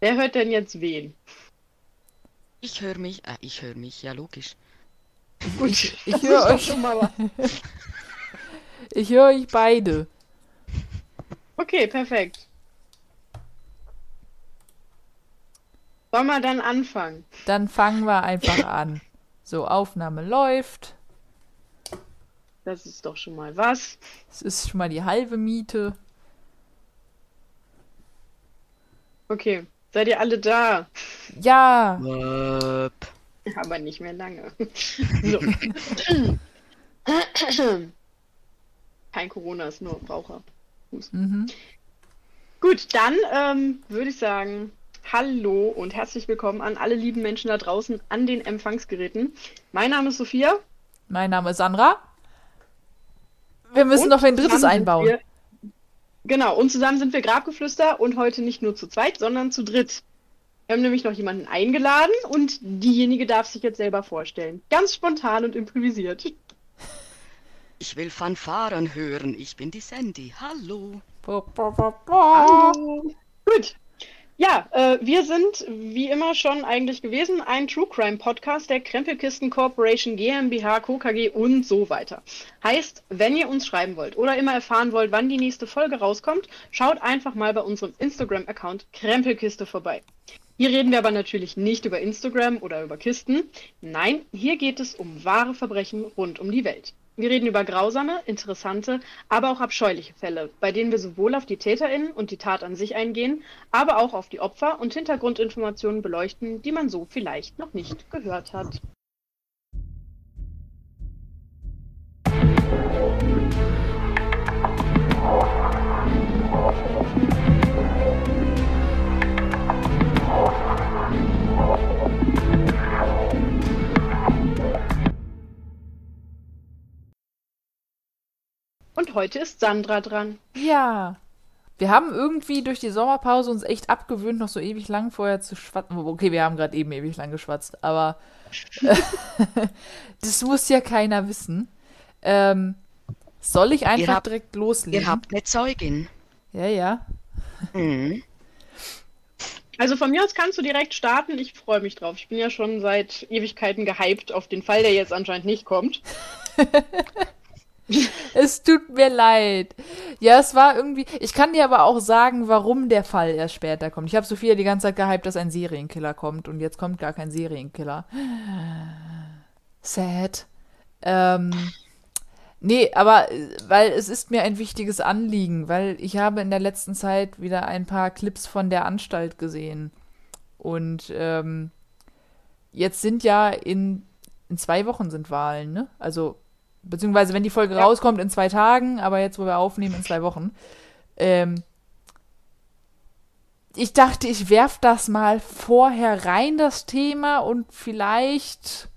Wer hört denn jetzt wen? Ich höre mich, äh, ich höre mich, ja logisch. Gut, Ich das höre ist doch euch. schon mal was. Ich höre euch beide. Okay, perfekt. Sollen wir dann anfangen? Dann fangen wir einfach an. So, Aufnahme läuft. Das ist doch schon mal was. Es ist schon mal die halbe Miete. Okay, seid ihr alle da? Ja, Wupp. Aber nicht mehr lange. So. Kein Corona, ist nur Raucher. mhm. Gut, dann ähm, würde ich sagen, hallo und herzlich willkommen an alle lieben Menschen da draußen an den Empfangsgeräten. Mein Name ist Sophia. mein Name ist Sandra. Wir müssen und noch ein drittes einbauen. Wir, genau, und zusammen sind wir Grabgeflüster und heute nicht nur zu zweit, sondern zu dritt. Wir haben nämlich noch jemanden eingeladen und diejenige darf sich jetzt selber vorstellen. Ganz spontan und improvisiert. Ich will Fanfaren hören. Ich bin die Sandy. Hallo. Hallo. Gut. Ja, äh, wir sind wie immer schon eigentlich gewesen ein True Crime Podcast der Krempelkisten Corporation GmbH, Co. Und so weiter. Heißt, wenn ihr uns schreiben wollt oder immer erfahren wollt, wann die nächste Folge rauskommt, schaut einfach mal bei unserem Instagram-Account Krempelkiste vorbei. Hier reden wir aber natürlich nicht über Instagram oder über Kisten. Nein, hier geht es um wahre Verbrechen rund um die Welt. Wir reden über grausame, interessante, aber auch abscheuliche Fälle, bei denen wir sowohl auf die TäterInnen und die Tat an sich eingehen, aber auch auf die Opfer und Hintergrundinformationen beleuchten, die man so vielleicht noch nicht gehört hat. Und heute ist Sandra dran. Ja. Wir haben irgendwie durch die Sommerpause uns echt abgewöhnt, noch so ewig lang vorher zu schwatzen. Okay, wir haben gerade eben ewig lang geschwatzt, aber das muss ja keiner wissen. Ähm, soll ich einfach habt- direkt loslegen? Ihr habt eine Zeugin. Ja, ja. Mhm. Also von mir aus kannst du direkt starten. Ich freue mich drauf. Ich bin ja schon seit Ewigkeiten gehypt auf den Fall, der jetzt anscheinend nicht kommt. Es tut mir leid. Ja, es war irgendwie. Ich kann dir aber auch sagen, warum der Fall erst später kommt. Ich habe Sophia die ganze Zeit gehypt, dass ein Serienkiller kommt und jetzt kommt gar kein Serienkiller. Sad. Ähm. Nee, aber äh, weil es ist mir ein wichtiges Anliegen, weil ich habe in der letzten Zeit wieder ein paar Clips von der Anstalt gesehen. Und ähm, jetzt sind ja in, in zwei Wochen sind Wahlen, ne? Also beziehungsweise wenn die Folge Ja. rauskommt in zwei Tagen, aber jetzt, wo wir aufnehmen, in zwei Wochen. Ähm, ich dachte, ich werf das mal vorher rein, das Thema, und vielleicht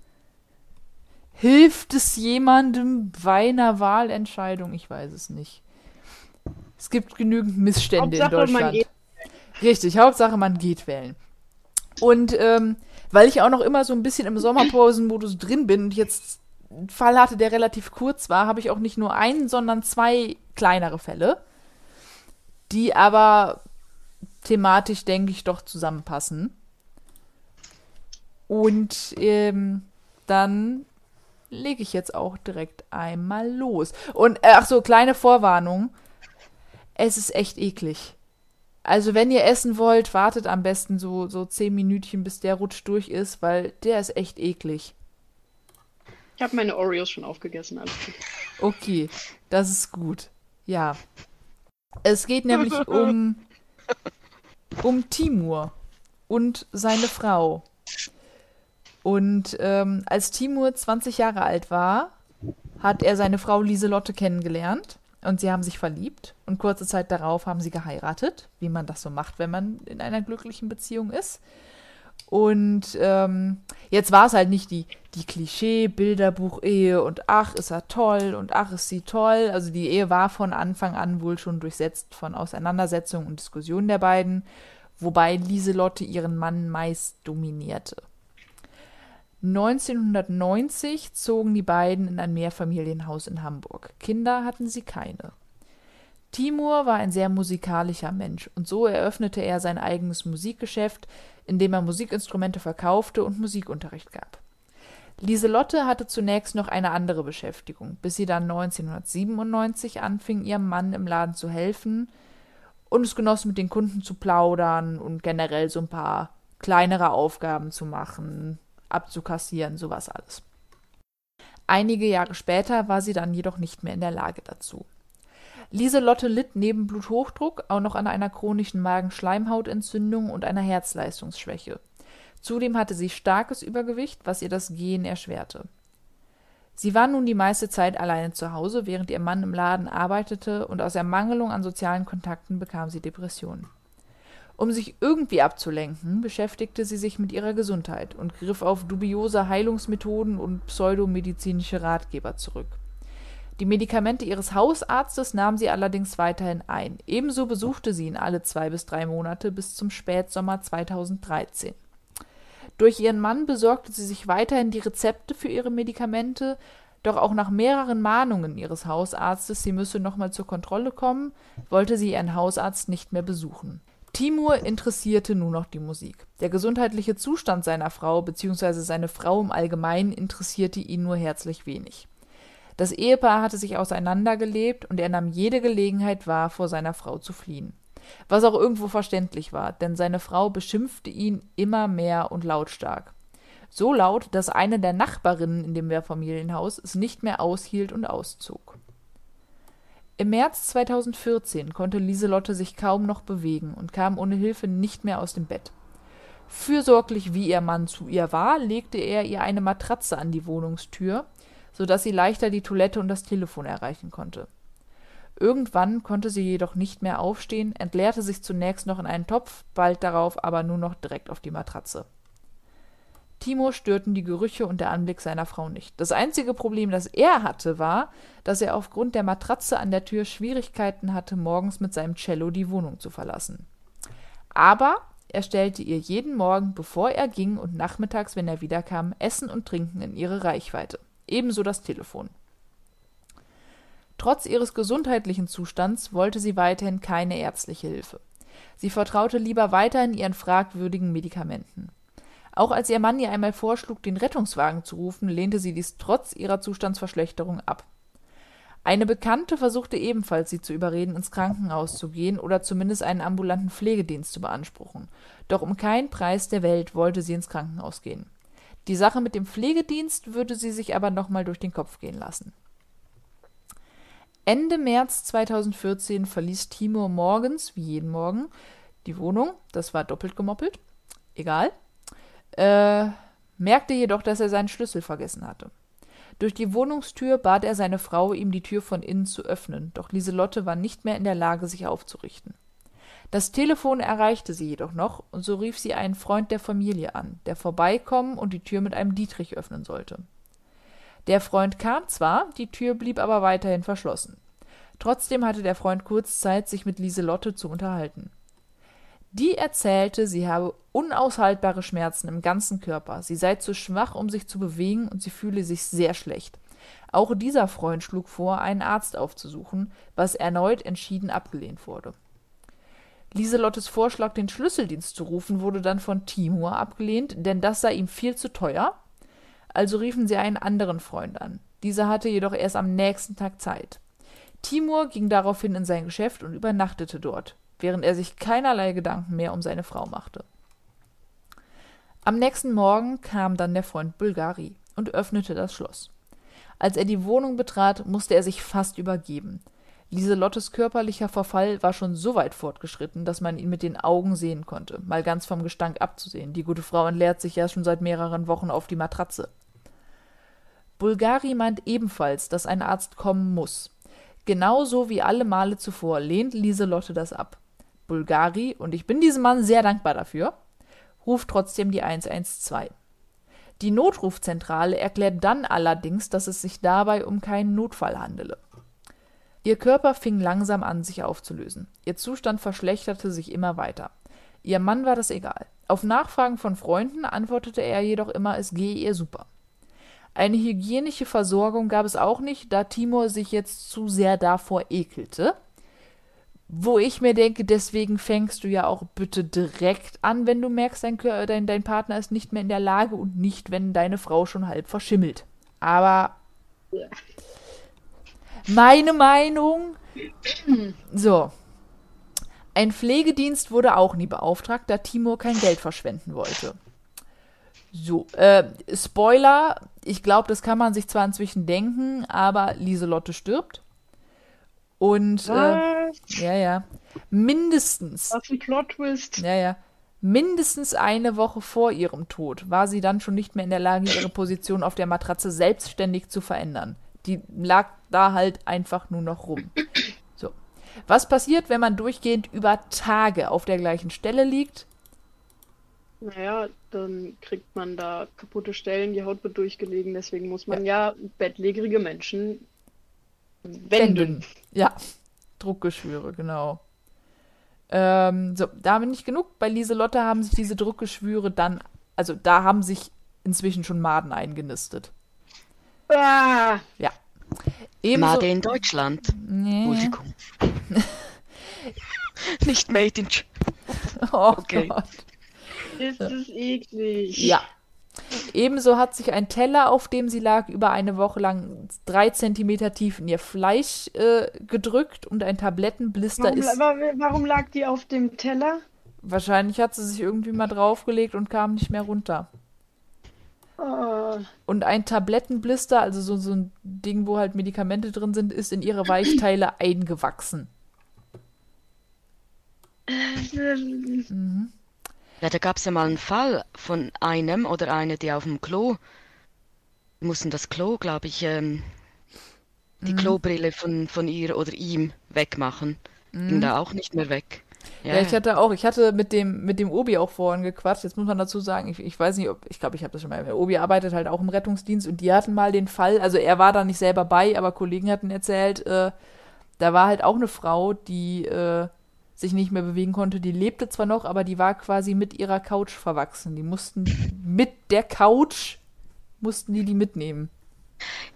hilft es jemandem bei einer Wahlentscheidung. Ich weiß es nicht. Es gibt genügend Missstände in Hauptsache, man Deutschland. Richtig, Hauptsache man geht wählen. Und ähm, weil ich auch noch immer so ein bisschen im Sommerpausenmodus drin bin und jetzt Fall hatte, der relativ kurz war, habe ich auch nicht nur einen, sondern zwei kleinere Fälle, die aber thematisch, denke ich, doch zusammenpassen. Und ähm, dann lege ich jetzt auch direkt einmal los. Und äh, ach so, kleine Vorwarnung. Es ist echt eklig. Also wenn ihr essen wollt, wartet am besten so, so zehn Minütchen, bis der Rutsch durch ist, weil der ist echt eklig. Ich habe meine Oreos schon aufgegessen. Okay, das ist gut. Ja. Es geht nämlich um, um Timur und seine Frau. Und ähm, als Timur 20 Jahre alt war, hat er seine Frau Lieselotte kennengelernt und sie haben sich verliebt. Und kurze Zeit darauf haben sie geheiratet, wie man das so macht, wenn man in einer glücklichen Beziehung ist. Und ähm, jetzt war es halt nicht die, die Klischee-Bilderbuch-Ehe und ach, ist er toll und ach, ist sie toll. Also die Ehe war von Anfang an wohl schon durchsetzt von Auseinandersetzungen und Diskussionen der beiden, wobei Lieselotte ihren Mann meist dominierte. 1990 zogen die beiden in ein Mehrfamilienhaus in Hamburg. Kinder hatten sie keine. Timur war ein sehr musikalischer Mensch und so eröffnete er sein eigenes Musikgeschäft, in dem er Musikinstrumente verkaufte und Musikunterricht gab. Lieselotte hatte zunächst noch eine andere Beschäftigung, bis sie dann 1997 anfing, ihrem Mann im Laden zu helfen und es genoss, mit den Kunden zu plaudern und generell so ein paar kleinere Aufgaben zu machen, abzukassieren, sowas alles. Einige Jahre später war sie dann jedoch nicht mehr in der Lage dazu. Lieselotte litt neben Bluthochdruck auch noch an einer chronischen Magenschleimhautentzündung und einer Herzleistungsschwäche. Zudem hatte sie starkes Übergewicht, was ihr das Gehen erschwerte. Sie war nun die meiste Zeit alleine zu Hause, während ihr Mann im Laden arbeitete, und aus Ermangelung an sozialen Kontakten bekam sie Depressionen. Um sich irgendwie abzulenken, beschäftigte sie sich mit ihrer Gesundheit und griff auf dubiose Heilungsmethoden und pseudomedizinische Ratgeber zurück. Die Medikamente ihres Hausarztes nahm sie allerdings weiterhin ein. Ebenso besuchte sie ihn alle zwei bis drei Monate bis zum Spätsommer 2013. Durch ihren Mann besorgte sie sich weiterhin die Rezepte für ihre Medikamente, doch auch nach mehreren Mahnungen ihres Hausarztes, sie müsse nochmal zur Kontrolle kommen, wollte sie ihren Hausarzt nicht mehr besuchen. Timur interessierte nur noch die Musik. Der gesundheitliche Zustand seiner Frau bzw. seine Frau im Allgemeinen interessierte ihn nur herzlich wenig. Das Ehepaar hatte sich auseinandergelebt und er nahm jede Gelegenheit wahr, vor seiner Frau zu fliehen. Was auch irgendwo verständlich war, denn seine Frau beschimpfte ihn immer mehr und lautstark. So laut, dass eine der Nachbarinnen in dem Mehrfamilienhaus es nicht mehr aushielt und auszog. Im März 2014 konnte Lieselotte sich kaum noch bewegen und kam ohne Hilfe nicht mehr aus dem Bett. Fürsorglich wie ihr Mann zu ihr war, legte er ihr eine Matratze an die Wohnungstür, so dass sie leichter die Toilette und das Telefon erreichen konnte. Irgendwann konnte sie jedoch nicht mehr aufstehen, entleerte sich zunächst noch in einen Topf, bald darauf aber nur noch direkt auf die Matratze. Timo störten die Gerüche und der Anblick seiner Frau nicht. Das einzige Problem, das er hatte, war, dass er aufgrund der Matratze an der Tür Schwierigkeiten hatte, morgens mit seinem Cello die Wohnung zu verlassen. Aber er stellte ihr jeden Morgen, bevor er ging und nachmittags, wenn er wiederkam, Essen und Trinken in ihre Reichweite. Ebenso das Telefon. Trotz ihres gesundheitlichen Zustands wollte sie weiterhin keine ärztliche Hilfe. Sie vertraute lieber weiterhin ihren fragwürdigen Medikamenten. Auch als ihr Mann ihr einmal vorschlug, den Rettungswagen zu rufen, lehnte sie dies trotz ihrer Zustandsverschlechterung ab. Eine Bekannte versuchte ebenfalls, sie zu überreden, ins Krankenhaus zu gehen oder zumindest einen ambulanten Pflegedienst zu beanspruchen. Doch um keinen Preis der Welt wollte sie ins Krankenhaus gehen. Die Sache mit dem Pflegedienst würde sie sich aber nochmal durch den Kopf gehen lassen. Ende März 2014 verließ Timur morgens, wie jeden Morgen, die Wohnung. Das war doppelt gemoppelt. Egal. Äh, merkte jedoch, dass er seinen Schlüssel vergessen hatte. Durch die Wohnungstür bat er seine Frau, ihm die Tür von innen zu öffnen, doch Lieselotte war nicht mehr in der Lage, sich aufzurichten. Das Telefon erreichte sie jedoch noch, und so rief sie einen Freund der Familie an, der vorbeikommen und die Tür mit einem Dietrich öffnen sollte. Der Freund kam zwar, die Tür blieb aber weiterhin verschlossen. Trotzdem hatte der Freund kurz Zeit, sich mit Lieselotte zu unterhalten. Die erzählte, sie habe unaushaltbare Schmerzen im ganzen Körper, sie sei zu schwach, um sich zu bewegen, und sie fühle sich sehr schlecht. Auch dieser Freund schlug vor, einen Arzt aufzusuchen, was erneut entschieden abgelehnt wurde. Lieselottes Vorschlag, den Schlüsseldienst zu rufen, wurde dann von Timur abgelehnt, denn das sei ihm viel zu teuer also riefen sie einen anderen Freund an. Dieser hatte jedoch erst am nächsten Tag Zeit. Timur ging daraufhin in sein Geschäft und übernachtete dort, während er sich keinerlei Gedanken mehr um seine Frau machte. Am nächsten Morgen kam dann der Freund Bulgari und öffnete das Schloss. Als er die Wohnung betrat, musste er sich fast übergeben. Lieselottes körperlicher Verfall war schon so weit fortgeschritten, dass man ihn mit den Augen sehen konnte, mal ganz vom Gestank abzusehen. Die gute Frau entleert sich ja schon seit mehreren Wochen auf die Matratze. Bulgari meint ebenfalls, dass ein Arzt kommen muss. Genauso wie alle Male zuvor lehnt Lieselotte das ab. Bulgari, und ich bin diesem Mann sehr dankbar dafür, ruft trotzdem die 112. Die Notrufzentrale erklärt dann allerdings, dass es sich dabei um keinen Notfall handele. Ihr Körper fing langsam an, sich aufzulösen. Ihr Zustand verschlechterte sich immer weiter. Ihr Mann war das egal. Auf Nachfragen von Freunden antwortete er jedoch immer, es gehe ihr super. Eine hygienische Versorgung gab es auch nicht, da Timur sich jetzt zu sehr davor ekelte. Wo ich mir denke, deswegen fängst du ja auch bitte direkt an, wenn du merkst, dein, dein, dein Partner ist nicht mehr in der Lage und nicht, wenn deine Frau schon halb verschimmelt. Aber Ja. Meine Meinung. So. Ein Pflegedienst wurde auch nie beauftragt, da Timur kein Geld verschwenden wollte. So, äh, Spoiler, ich glaube, das kann man sich zwar inzwischen denken, aber Lieselotte stirbt. Und, äh, ja, ja, mindestens, Was ein Plot-Twist. ja, ja, mindestens eine Woche vor ihrem Tod war sie dann schon nicht mehr in der Lage, ihre Position auf der Matratze selbstständig zu verändern. Die lag da halt einfach nur noch rum. So. Was passiert, wenn man durchgehend über Tage auf der gleichen Stelle liegt? Naja, dann kriegt man da kaputte Stellen, die Haut wird durchgelegen, deswegen muss man ja, bettlägerige Menschen wenden. Ja, Druckgeschwüre, genau. Ähm, so, damit nicht genug. Bei Lieselotte haben sich diese Druckgeschwüre dann, also da haben sich inzwischen schon Maden eingenistet. Ah, Ja. Ebenso, Made in Deutschland. Nee. Entschuldigung. Nicht made in... Ch- Oh Okay. Gott. ist es eklig. Ja. Ebenso hat sich ein Teller, auf dem sie lag, über eine Woche lang drei Zentimeter tief in ihr Fleisch äh, gedrückt und ein Tablettenblister Warum, ist. wa- warum lag die auf dem Teller? Wahrscheinlich hat sie sich irgendwie mal draufgelegt und kam nicht mehr runter. Oh, Und ein Tablettenblister, also so, so ein Ding, wo halt Medikamente drin sind, ist in ihre Weichteile eingewachsen. Mhm. Ja, da gab es ja mal einen Fall von einem oder eine, die auf dem Klo, die mussten das Klo, glaube ich, ähm, die Klobrille von, von ihr oder ihm wegmachen. Ging da auch nicht mehr weg. Ja, ich hatte auch, ich hatte mit dem, mit dem Obi auch vorhin gequatscht. Jetzt muss man dazu sagen, ich, ich weiß nicht, ob, ich glaube, ich habe das schon mal. Der Obi arbeitet halt auch im Rettungsdienst und die hatten mal den Fall, also er war da nicht selber bei, aber Kollegen hatten erzählt, äh, da war halt auch eine Frau, die äh, sich nicht mehr bewegen konnte. Die lebte zwar noch, aber die war quasi mit ihrer Couch verwachsen. Die mussten mit der Couch, mussten die die mitnehmen.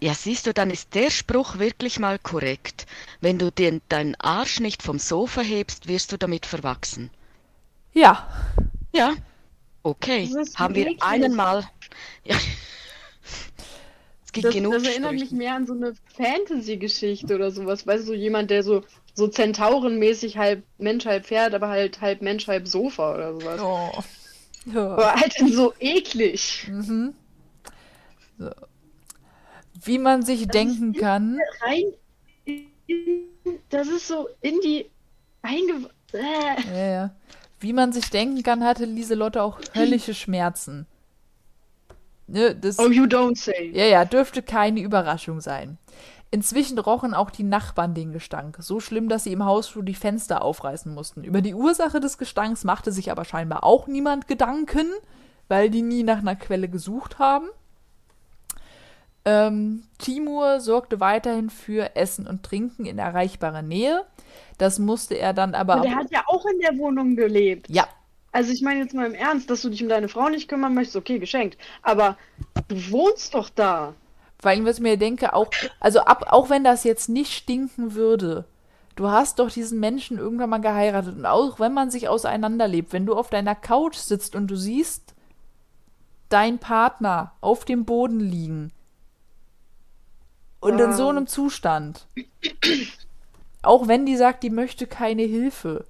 Ja, siehst du, dann ist der Spruch wirklich mal korrekt. Wenn du den, deinen Arsch nicht vom Sofa hebst, wirst du damit verwachsen. Ja, Ja, okay. Haben wir einen Mal. Ja. Es gibt das, genug das erinnert mich Sprüche. mehr an so eine Fantasy-Geschichte oder sowas. Weißt du, so jemand, der so, so Zentaurenmäßig halb Mensch, halb Pferd, aber halt halb Mensch, halb Sofa oder sowas. oh. ja. Aber halt so eklig. Mhm. So. Wie man sich denken kann, Rein. in- Das ist so in die. Einge. Äh. ja, ja. wie man sich denken kann, hatte Lieselotte auch höllische Schmerzen. Ne, das, Oh, you don't say. ja, ja, dürfte keine Überraschung sein. Inzwischen rochen auch die Nachbarn den Gestank. So schlimm, dass sie im Hausflur die Fenster aufreißen mussten. Über die Ursache des Gestanks machte sich aber scheinbar auch niemand Gedanken, weil die nie nach einer Quelle gesucht haben. Ähm, Timur sorgte weiterhin für Essen und Trinken in erreichbarer Nähe. Das musste er dann aber. Und der hat ja auch in der Wohnung gelebt. ja, Also ich meine jetzt mal im Ernst, dass du dich um deine Frau nicht kümmern möchtest, okay, geschenkt. Aber du wohnst doch da. Vor allem, was ich mir denke, auch, also ab, auch wenn das jetzt nicht stinken würde, du hast doch diesen Menschen irgendwann mal geheiratet. Und auch wenn man sich auseinanderlebt, wenn du auf deiner Couch sitzt und du siehst deinen Partner auf dem Boden liegen und in so einem Zustand, auch wenn die sagt, die möchte keine Hilfe.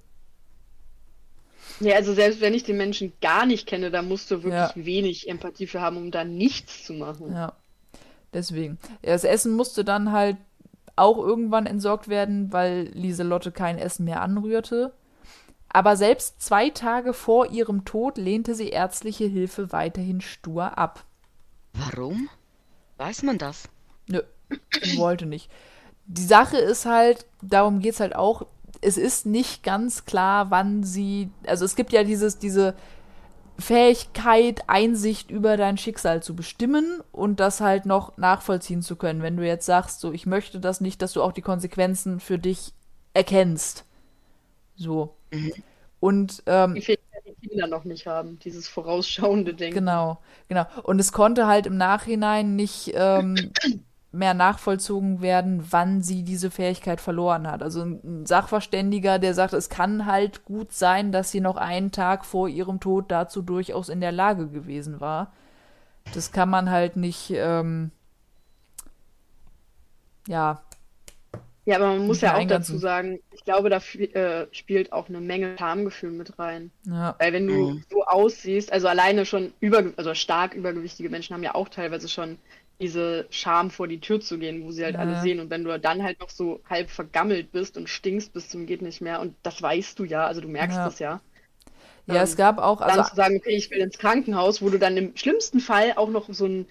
Ja, also selbst wenn ich den Menschen gar nicht kenne, da musst du wirklich Ja. wenig Empathie für haben, um da nichts zu machen. Ja, deswegen. Das Essen musste dann halt auch irgendwann entsorgt werden, weil Lieselotte kein Essen mehr anrührte. Aber selbst zwei Tage vor ihrem Tod lehnte sie ärztliche Hilfe weiterhin stur ab. Warum? Weiß man das? Wollte nicht. Die Sache ist halt, darum geht's halt auch, es ist nicht ganz klar, wann sie, also es gibt ja dieses, diese Fähigkeit, Einsicht über dein Schicksal zu bestimmen und das halt noch nachvollziehen zu können. Wenn du jetzt sagst, so, ich möchte das nicht, dass du auch die Konsequenzen für dich erkennst. So. Und ähm, Die Fähigkeit, die Kinder noch nicht haben, dieses vorausschauende Denken. Genau, genau. Und es konnte halt im Nachhinein nicht, ähm, mehr nachvollzogen werden, wann sie diese Fähigkeit verloren hat. Also ein Sachverständiger, der sagt, es kann halt gut sein, dass sie noch einen Tag vor ihrem Tod dazu durchaus in der Lage gewesen war. Das kann man halt nicht, ähm, ja. Ja, aber man muss ja auch dazu sagen, ich glaube, da äh, spielt auch eine Menge Schamgefühl mit rein. Ja. Weil wenn du Mhm. so aussiehst, also alleine schon über, also stark übergewichtige Menschen haben ja auch teilweise schon diese Scham vor die Tür zu gehen, wo sie halt Ja, alle sehen. Und wenn du dann halt noch so halb vergammelt bist und stinkst bis zum geht nicht mehr, und das weißt du ja, also du merkst Ja. das ja. Ja, es gab auch, Dann also zu sagen, okay, ich will ins Krankenhaus, wo du dann im schlimmsten Fall auch noch so einen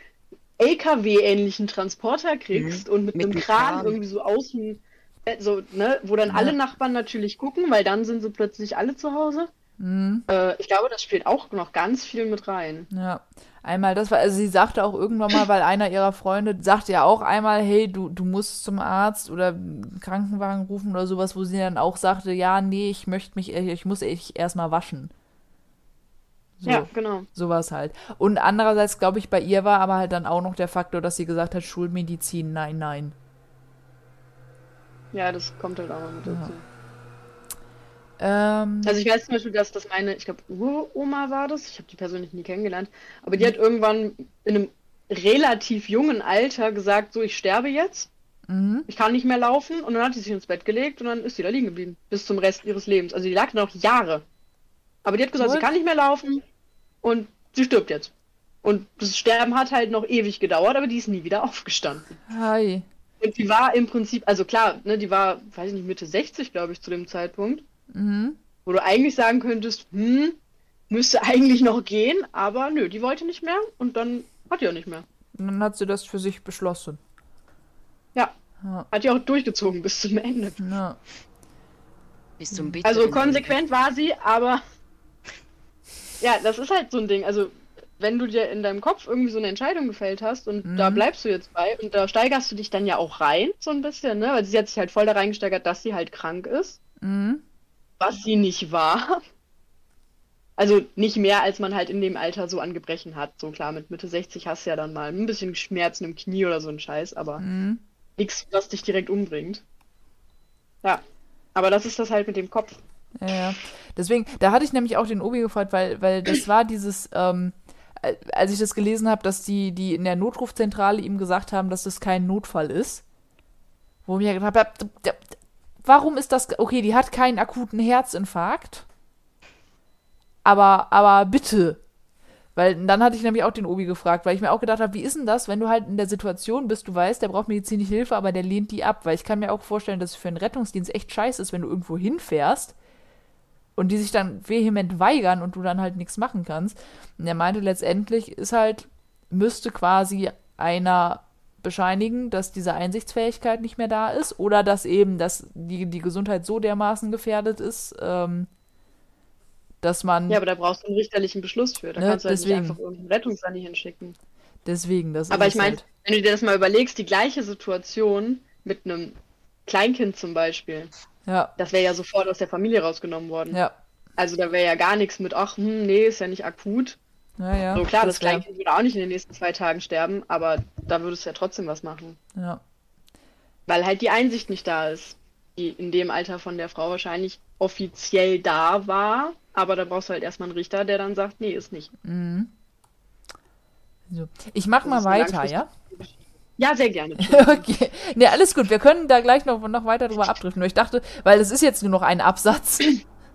LKW-ähnlichen Transporter kriegst und mit, Mit einem Kran, Kran. irgendwie so außen, äh, so, ne, wo dann Ja. alle Nachbarn natürlich gucken, weil dann sind sie plötzlich alle zu Hause. hm, Äh, ich glaube, das spielt auch noch ganz viel mit rein. ja. Einmal das war, also sie sagte auch irgendwann mal, weil einer ihrer Freunde sagte ja auch einmal, hey, du, du musst zum Arzt oder Krankenwagen rufen oder sowas, wo sie dann auch sagte, ja, nee, ich möchte mich, ich muss ich erstmal waschen. So. Ja, genau. Sowas halt. Und andererseits, glaube ich, bei ihr war aber halt dann auch noch der Faktor, dass sie gesagt hat, Schulmedizin, nein, nein. Ja, das kommt halt auch noch mit dazu. Ähm, Also ich weiß zum Beispiel, dass das meine, ich glaube, Uroma war das, ich habe die persönlich nie kennengelernt, aber die hat irgendwann in einem relativ jungen Alter gesagt, so, ich sterbe jetzt, mhm. ich kann nicht mehr laufen und dann hat sie sich ins Bett gelegt und dann ist sie da liegen geblieben, bis zum Rest ihres Lebens. Also die lag da noch Jahre. Aber die hat gesagt, What? sie kann nicht mehr laufen und sie stirbt jetzt. Und das Sterben hat halt noch ewig gedauert, aber die ist nie wieder aufgestanden. Hi. Und die war im Prinzip, also klar, ne, die war, weiß ich nicht, Mitte 60, glaube ich, zu dem Zeitpunkt. Mhm. Wo du eigentlich sagen könntest, hm, müsste eigentlich noch gehen, aber nö, die wollte nicht mehr und dann hat die auch nicht mehr. Und dann hat sie das für sich beschlossen. Ja, Ja. hat die auch durchgezogen bis zum Ende. Ja. Bis zum bitteren Also konsequent war sie, aber ja, das ist halt so ein Ding. Also wenn du dir in deinem Kopf irgendwie so eine Entscheidung gefällt hast und Mhm. da bleibst du jetzt bei und da steigerst du dich dann ja auch rein, so ein bisschen, ne? Weil sie hat sich halt voll da reingesteigert, dass sie halt krank ist, Mhm. Was sie nicht war. Also nicht mehr, als man halt in dem Alter so an Gebrechen hat. So klar, mit Mitte 60 hast du ja dann mal ein bisschen Schmerzen im Knie oder so ein Scheiß, aber Mhm. nichts, was dich direkt umbringt. Ja, aber das ist das halt mit dem Kopf. Ja, ja. Deswegen, da hatte ich nämlich auch den Obi gefragt, weil, weil das war dieses, ähm, al- als ich das gelesen habe, dass die, die in der Notrufzentrale ihm gesagt haben, dass das kein Notfall ist. Wo ich mir gedacht habe, warum ist das, okay, die hat keinen akuten Herzinfarkt, aber, aber bitte. Weil dann hatte ich nämlich auch den Obi gefragt, weil ich mir auch gedacht habe, wie ist denn das, wenn du halt in der Situation bist, du weißt, der braucht medizinische Hilfe, aber der lehnt die ab. Weil ich kann mir auch vorstellen, dass es für einen Rettungsdienst echt scheiße ist, wenn du irgendwo hinfährst und die sich dann vehement weigern und du dann halt nichts machen kannst. Und er meinte, letztendlich ist halt, müsste quasi einer bescheinigen, dass diese Einsichtsfähigkeit nicht mehr da ist oder dass eben dass die, die Gesundheit so dermaßen gefährdet ist, ähm, dass man Ja, aber da brauchst du einen richterlichen Beschluss für. Da Ne, kannst du halt deswegen. nicht einfach irgendeinen Rettungssani hinschicken. deswegen das Aber ich meine, halt. wenn du dir das mal überlegst, die gleiche Situation mit einem Kleinkind zum Beispiel, Ja, das wäre ja sofort aus der Familie rausgenommen worden. ja, Also da wäre ja gar nichts mit, ach, hm, nee, ist ja nicht akut. Ja, ja. so klar, das, wär- Kleinkind würde auch nicht in den nächsten zwei Tagen sterben, aber da würdest du ja trotzdem was machen. Ja, Weil halt die Einsicht nicht da ist, die in dem Alter von der Frau wahrscheinlich offiziell da war, aber da brauchst du halt erstmal einen Richter, der dann sagt, nee, ist nicht. mhm. So. Ich mach Das mal weiter, ja? Ja, sehr gerne. Okay. Ne, alles gut. Wir können da gleich noch, noch weiter drüber abdriften. Ich dachte, weil es ist jetzt nur noch ein Absatz.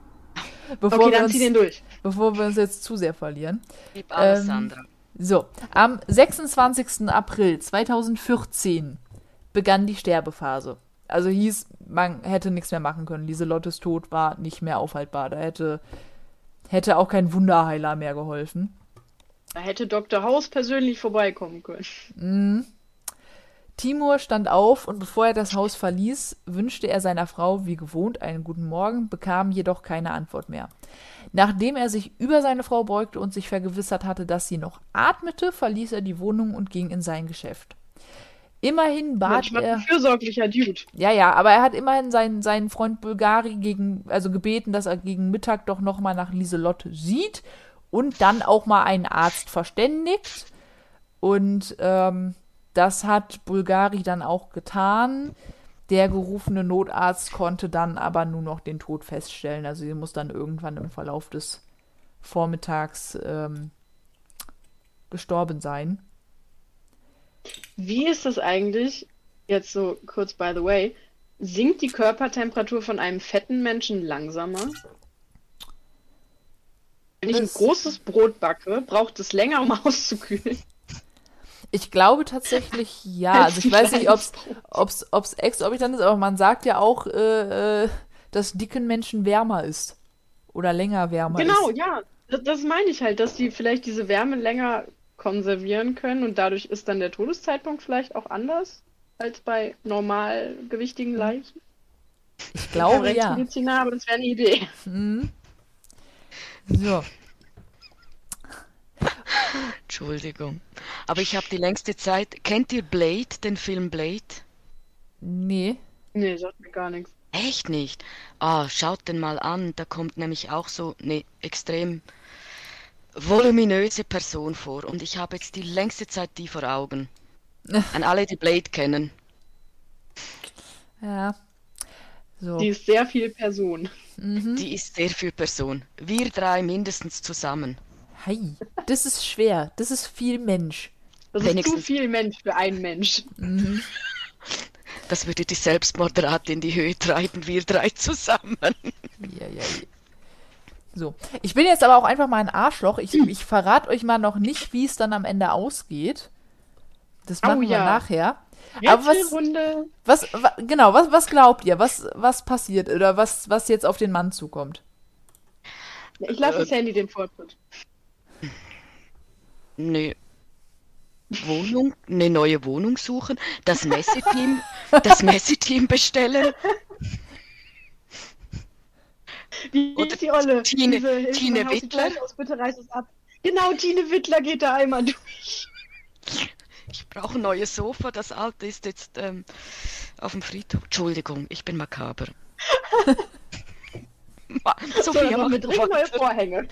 bevor, Okay, wir dann zieh den durch. Bevor wir uns jetzt zu sehr verlieren. Gib alles, Ähm. So, am 26. April 2014 begann die Sterbephase. Also hieß, man hätte nichts mehr machen können. Lieselottes Tod war nicht mehr aufhaltbar. Da hätte, hätte auch kein Wunderheiler mehr geholfen. Da hätte Dr. House persönlich vorbeikommen können. Mhm. Timur stand auf und bevor er das Haus verließ, wünschte er seiner Frau wie gewohnt einen guten Morgen, bekam jedoch keine Antwort mehr. Nachdem er sich über seine Frau beugte und sich vergewissert hatte, dass sie noch atmete, verließ er die Wohnung und ging in sein Geschäft. Immerhin bat Manchmal er. ein fürsorglicher Dude. Ja, ja, aber er hat immerhin seinen, seinen Freund Bulgari gegen, also gebeten, dass er gegen Mittag doch nochmal nach Lieselotte sieht und dann auch mal einen Arzt verständigt. Und ähm, das hat Bulgari dann auch getan. Der gerufene Notarzt konnte dann aber nur noch den Tod feststellen. Also sie muss dann irgendwann im Verlauf des Vormittags ähm, gestorben sein. Wie ist das eigentlich, jetzt so kurz by the way, sinkt die Körpertemperatur von einem fetten Menschen langsamer? Wenn ich ein großes Brot backe, braucht es länger, um auszukühlen. Ich glaube tatsächlich ja. Als Also ich weiß nicht, ob's, ob's, ob's exorbitant ist, aber man sagt ja auch, äh, äh, dass dicken Menschen wärmer ist. Oder länger wärmer Genau, ist. ja. Das, das meine ich halt, dass die vielleicht diese Wärme länger konservieren können und dadurch ist dann der Todeszeitpunkt vielleicht auch anders als bei normalgewichtigen Leichen. Ich glaube ja. Rechtsmediziner, aber das wäre eine Idee. Mhm. So. Entschuldigung. Aber ich habe die längste Zeit. Kennt ihr Blade, den Film Blade? Nee. Nee, sagt mir gar nichts. Echt nicht? Ah, schaut den mal an. Da kommt nämlich auch so eine extrem voluminöse Person vor. Und ich habe jetzt die längste Zeit die vor Augen. An alle, die Blade kennen. Ja. So. Die ist sehr viel Person. Mhm. Die ist sehr viel Person. Wir drei mindestens zusammen. Hi. Das ist schwer. Das ist viel Mensch. Das ist zu Wenigstens. viel Mensch für einen Mensch. Mhm. Das würde die Selbstmordrate in die Höhe treiben, wir drei zusammen. Ja, ja, ja. So. Ich bin jetzt aber auch einfach mal ein Arschloch. Ich, ich verrate euch mal noch nicht, wie es dann am Ende ausgeht. Das Oh, machen wir ja. nachher. Aber was, Rätselrunde. was, wa, genau, was, was glaubt ihr? Was, was passiert oder was, was jetzt auf den Mann zukommt? Ich lasse Sandy den Vortritt. Eine Wohnung, eine neue Wohnung suchen, das Messeteam, das Messeteam bestellen. Wie Oder die Olle? Tine- Diese Tine Wittler? Aus, bitte reiß es ab. Genau, Tine Wittler geht da einmal durch. Ich brauche ein neues Sofa, das alte ist jetzt ähm, auf dem Friedhof. Entschuldigung, ich bin makaber. Ma- So, Sophia, aber mach mit neue. Vorhänge.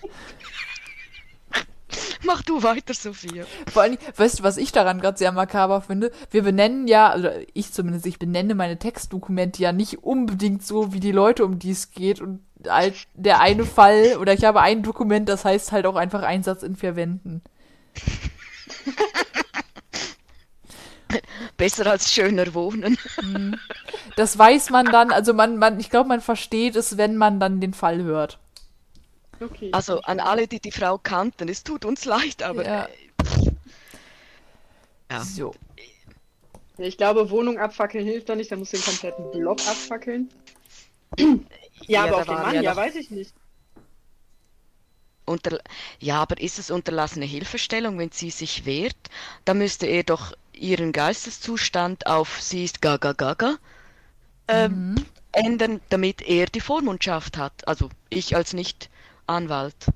Mach du weiter, Sophia. Vor allem, weißt du, was ich daran gerade sehr makaber finde? Wir benennen ja, also ich zumindest, ich benenne meine Textdokumente ja nicht unbedingt so wie die Leute, um die es geht. Und halt der eine Fall, oder ich habe ein Dokument, das heißt halt auch einfach Einsatz in vier Wänden. Besser als schöner wohnen. Das weiß man dann, also man, man, ich glaube, man versteht es, wenn man dann den Fall hört. Okay. Also an alle, die die Frau kannten, es tut uns leid, aber Ja. äh, Ja. So. Ich glaube, Wohnung abfackeln hilft da nicht, da muss den kompletten Block abfackeln. Ja, aber da auf den Mann, ja ja, weiß ich nicht. Unter ja, aber ist es unterlassene Hilfestellung, wenn sie sich wehrt? Da müsste er doch ihren Geisteszustand auf sie ist gaga gaga ähm, ändern, damit er die Vormundschaft hat. Also ich als Nicht-Anwalt.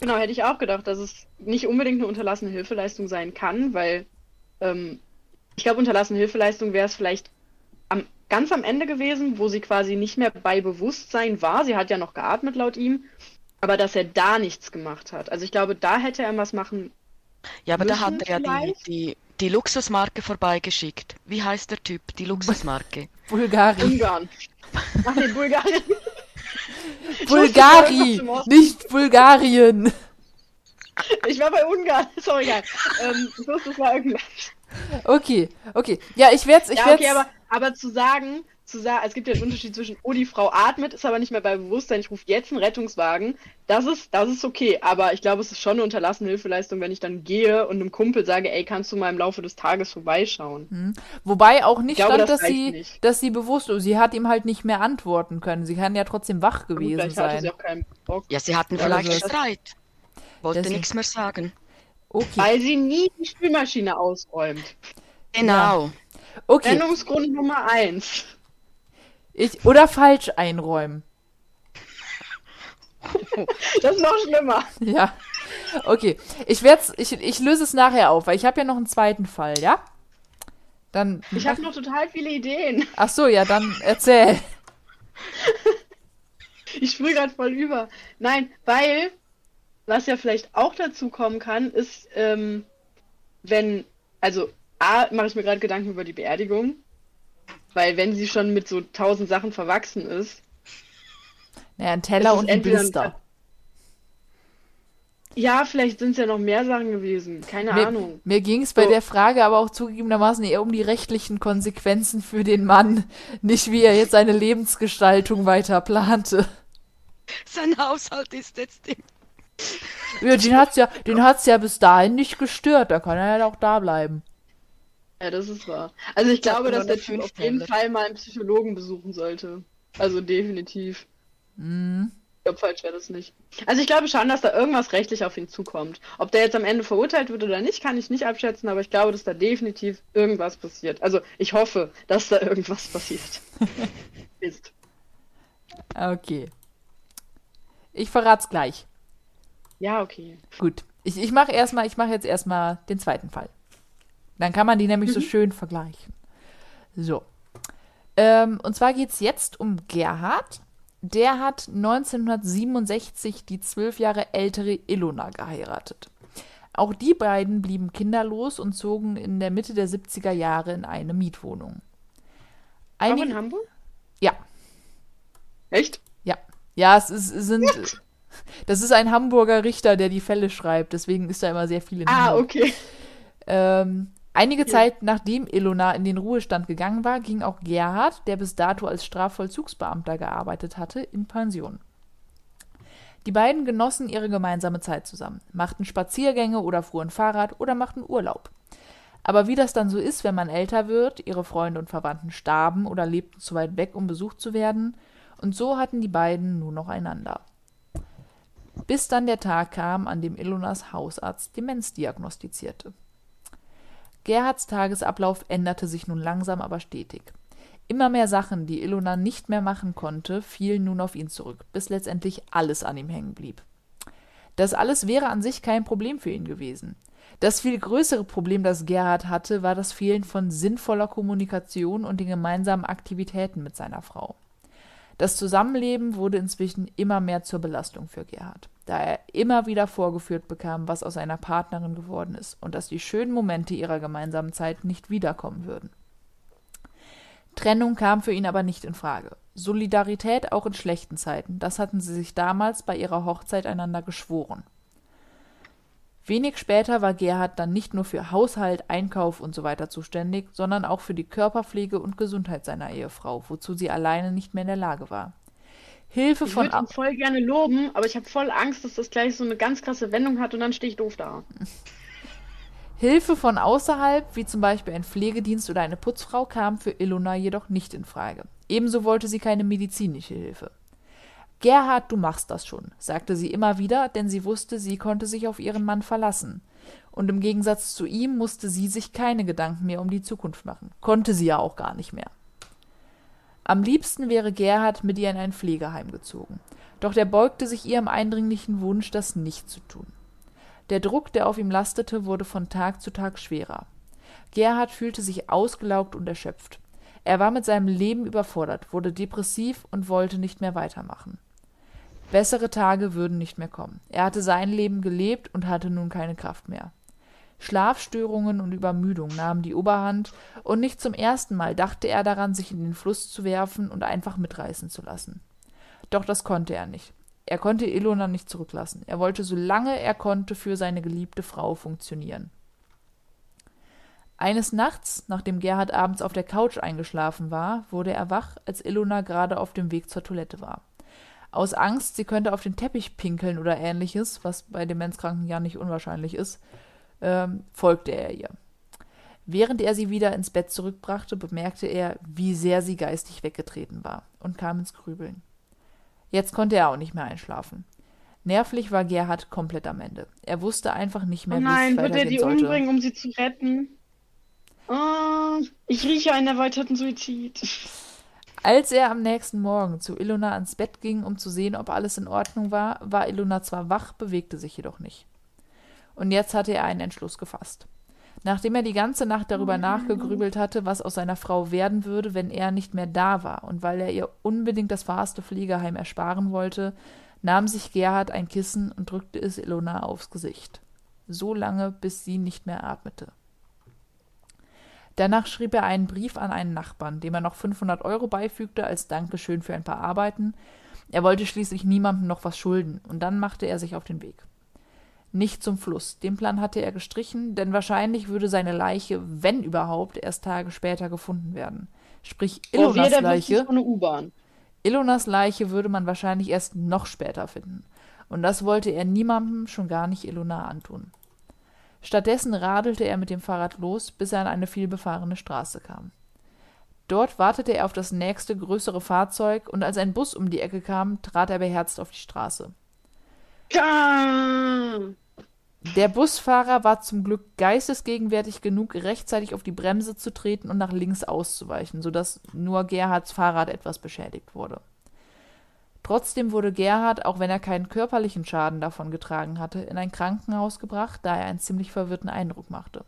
Genau, hätte ich auch gedacht, dass es nicht unbedingt eine unterlassene Hilfeleistung sein kann, weil ähm, ich glaube, unterlassene Hilfeleistung wäre es vielleicht am, ganz am Ende gewesen, wo sie quasi nicht mehr bei Bewusstsein war. Sie hat ja noch geatmet laut ihm, aber dass er da nichts gemacht hat. Also ich glaube, da hätte er was machen. Ja, aber da hat er ja die, die, die Luxusmarke vorbeigeschickt. Wie heißt der Typ? Die Luxusmarke. Bulgari. Ungarn. Ach nee, Bulgarien. Bulgari, nicht Bulgarien. Ich war bei Ungarn. Sorry, egal. Ähm, ich wusste, es war irgendwas. Okay, okay. Ja, ich werde ich Ja, okay, aber, aber zu sagen, zu sagen, es gibt ja einen Unterschied zwischen, oh, die Frau atmet, ist aber nicht mehr bei Bewusstsein, ich rufe jetzt einen Rettungswagen, das ist, das ist okay. Aber ich glaube, es ist schon eine unterlassene Hilfeleistung, wenn ich dann gehe und einem Kumpel sage, ey, kannst du mal im Laufe des Tages vorbeischauen? Wobei auch nicht Ich glaube, stand, das dass sie, nicht. dass sie bewusst, sie hat ihm halt nicht mehr antworten können. Sie kann ja trotzdem wach Gut, gewesen hatte sein. sie auch keinen Bock. Ja, sie hatten Ja, vielleicht also- Streit. Wollte Das- nichts mehr sagen. Okay, Weil sie nie die Spülmaschine ausräumt. Genau. okay. Trennungsgrund Nummer eins. Ich, oder falsch einräumen. Das ist noch schlimmer. Ja. Okay. Ich werd's, ich, ich löse es nachher auf, weil ich habe ja noch einen zweiten Fall, ja? Dann. Ich habe noch total viele Ideen. Ach so, ja, dann erzähl. Ich sprühe gerade voll über. Nein, weil, was ja vielleicht auch dazu kommen kann, ist, ähm, wenn also A, mache ich mir gerade Gedanken über die Beerdigung, weil wenn sie schon mit so tausend Sachen verwachsen ist. Naja, ein Teller und ein Blister. Ein... Ja, vielleicht sind es ja noch mehr Sachen gewesen. Keine mir, Ahnung. Mir ging es bei so. der Frage aber auch zugegebenermaßen eher um die rechtlichen Konsequenzen für den Mann, nicht wie er jetzt seine Lebensgestaltung weiter plante. Sein Haushalt ist jetzt im ja, den hat's ja, den hat's ja bis dahin nicht gestört. Da kann er ja auch da bleiben. Ja, das ist wahr. Also ich glaube, dass der Typ auf jeden Fall mal einen Psychologen besuchen sollte. Also definitiv. Mhm. Ich glaube, falsch wäre das nicht. Also ich glaube schon, dass da irgendwas rechtlich auf ihn zukommt. Ob der jetzt am Ende verurteilt wird oder nicht, kann ich nicht abschätzen, aber ich glaube, dass da definitiv irgendwas passiert. Also ich hoffe, dass da irgendwas passiert. ist. Okay. Ich verrat's gleich. Ja, okay. Gut. Ich, ich mache erstmal, ich mache jetzt erstmal den zweiten Fall. Dann kann man die nämlich mhm. so schön vergleichen. So. Ähm, und zwar geht es jetzt um Gerhard. Der hat 1967 die zwölf Jahre ältere Ilona geheiratet. Auch die beiden blieben kinderlos und zogen in der Mitte der 70er Jahre in eine Mietwohnung. Einige... Auch in Hamburg? Ja. Echt? Ja. Ja, es, ist, es sind. What? Das ist ein Hamburger Richter, der die Fälle schreibt, deswegen ist da immer sehr viel in Ah, Hamburg. okay. Ähm, einige ja. Zeit nachdem Ilona in den Ruhestand gegangen war, ging auch Gerhard, der bis dato als Strafvollzugsbeamter gearbeitet hatte, in Pension. Die beiden genossen ihre gemeinsame Zeit zusammen, machten Spaziergänge oder fuhren Fahrrad oder machten Urlaub. Aber wie das dann so ist, wenn man älter wird, ihre Freunde und Verwandten starben oder lebten zu weit weg, um besucht zu werden, und so hatten die beiden nur noch einander bis dann der Tag kam, an dem Ilonas Hausarzt Demenz diagnostizierte. Gerhards Tagesablauf änderte sich nun langsam aber stetig. Immer mehr Sachen, die Ilona nicht mehr machen konnte, fielen nun auf ihn zurück, bis letztendlich alles an ihm hängen blieb. Das alles wäre an sich kein Problem für ihn gewesen. Das viel größere Problem, das Gerhard hatte, war das Fehlen von sinnvoller Kommunikation und den gemeinsamen Aktivitäten mit seiner Frau. Das Zusammenleben wurde inzwischen immer mehr zur Belastung für Gerhard, da er immer wieder vorgeführt bekam, was aus seiner Partnerin geworden ist und dass die schönen Momente ihrer gemeinsamen Zeit nicht wiederkommen würden. Trennung kam für ihn aber nicht in Frage. Solidarität auch in schlechten Zeiten, das hatten sie sich damals bei ihrer Hochzeit einander geschworen. Wenig später war Gerhard dann nicht nur für Haushalt, Einkauf und so weiter zuständig, sondern auch für die Körperpflege und Gesundheit seiner Ehefrau, wozu sie alleine nicht mehr in der Lage war. Hilfe ich von. Ich würde ihn voll gerne loben, aber ich habe voll Angst, dass das gleich so eine ganz krasse Wendung hat und dann stehe ich doof da. Hilfe von außerhalb, wie zum Beispiel ein Pflegedienst oder eine Putzfrau, kam für Ilona jedoch nicht in Frage. Ebenso wollte sie keine medizinische Hilfe. Gerhard, du machst das schon, sagte sie immer wieder, denn sie wusste, sie konnte sich auf ihren Mann verlassen. Und im Gegensatz zu ihm musste sie sich keine Gedanken mehr um die Zukunft machen. Konnte sie ja auch gar nicht mehr. Am liebsten wäre Gerhard mit ihr in ein Pflegeheim gezogen. Doch der beugte sich ihrem eindringlichen Wunsch, das nicht zu tun. Der Druck, der auf ihm lastete, wurde von Tag zu Tag schwerer. Gerhard fühlte sich ausgelaugt und erschöpft. Er war mit seinem Leben überfordert, wurde depressiv und wollte nicht mehr weitermachen. Bessere Tage würden nicht mehr kommen. Er hatte sein Leben gelebt und hatte nun keine Kraft mehr. Schlafstörungen und Übermüdung nahmen die Oberhand, und nicht zum ersten Mal dachte er daran, sich in den Fluss zu werfen und einfach mitreißen zu lassen. Doch das konnte er nicht. Er konnte Ilona nicht zurücklassen. Er wollte so lange er konnte für seine geliebte Frau funktionieren. Eines Nachts, nachdem Gerhard abends auf der Couch eingeschlafen war, wurde er wach, als Ilona gerade auf dem Weg zur Toilette war. Aus Angst, sie könnte auf den Teppich pinkeln oder ähnliches, was bei Demenzkranken ja nicht unwahrscheinlich ist, ähm, folgte er ihr. Während er sie wieder ins Bett zurückbrachte, bemerkte er, wie sehr sie geistig weggetreten war und kam ins Grübeln. Jetzt konnte er auch nicht mehr einschlafen. Nervlich war Gerhard komplett am Ende. Er wusste einfach nicht mehr, oh nein, wie es weitergehen sollte. Nein, wird er die umbringen, um sie zu retten? Oh, ich rieche einen erweiterten Suizid. Als er am nächsten Morgen zu Ilona ans Bett ging, um zu sehen, ob alles in Ordnung war, war Ilona zwar wach, bewegte sich jedoch nicht. Und jetzt hatte er einen Entschluss gefasst. Nachdem er die ganze Nacht darüber nachgegrübelt hatte, was aus seiner Frau werden würde, wenn er nicht mehr da war, und weil er ihr unbedingt das verhasste Pflegeheim ersparen wollte, nahm sich Gerhard ein Kissen und drückte es Ilona aufs Gesicht. So lange, bis sie nicht mehr atmete. Danach schrieb er einen Brief an einen Nachbarn, dem er noch 500 Euro beifügte als Dankeschön für ein paar Arbeiten. Er wollte schließlich niemandem noch was schulden, und dann machte er sich auf den Weg. Nicht zum Fluss. Den Plan hatte er gestrichen, denn wahrscheinlich würde seine Leiche, wenn überhaupt, erst Tage später gefunden werden. Sprich, Oh, Ilonas der Leiche. Ilonas Leiche würde man wahrscheinlich erst noch später finden. Und das wollte er niemandem, schon gar nicht Ilona, antun. Stattdessen radelte er mit dem Fahrrad los, bis er an eine vielbefahrene Straße kam. Dort wartete er auf das nächste größere Fahrzeug und als ein Bus um die Ecke kam, trat er beherzt auf die Straße. Der Busfahrer war zum Glück geistesgegenwärtig genug, rechtzeitig auf die Bremse zu treten und nach links auszuweichen, sodass nur Gerhards Fahrrad etwas beschädigt wurde. Trotzdem wurde Gerhard, auch wenn er keinen körperlichen Schaden davon getragen hatte, in ein Krankenhaus gebracht, da er einen ziemlich verwirrten Eindruck machte.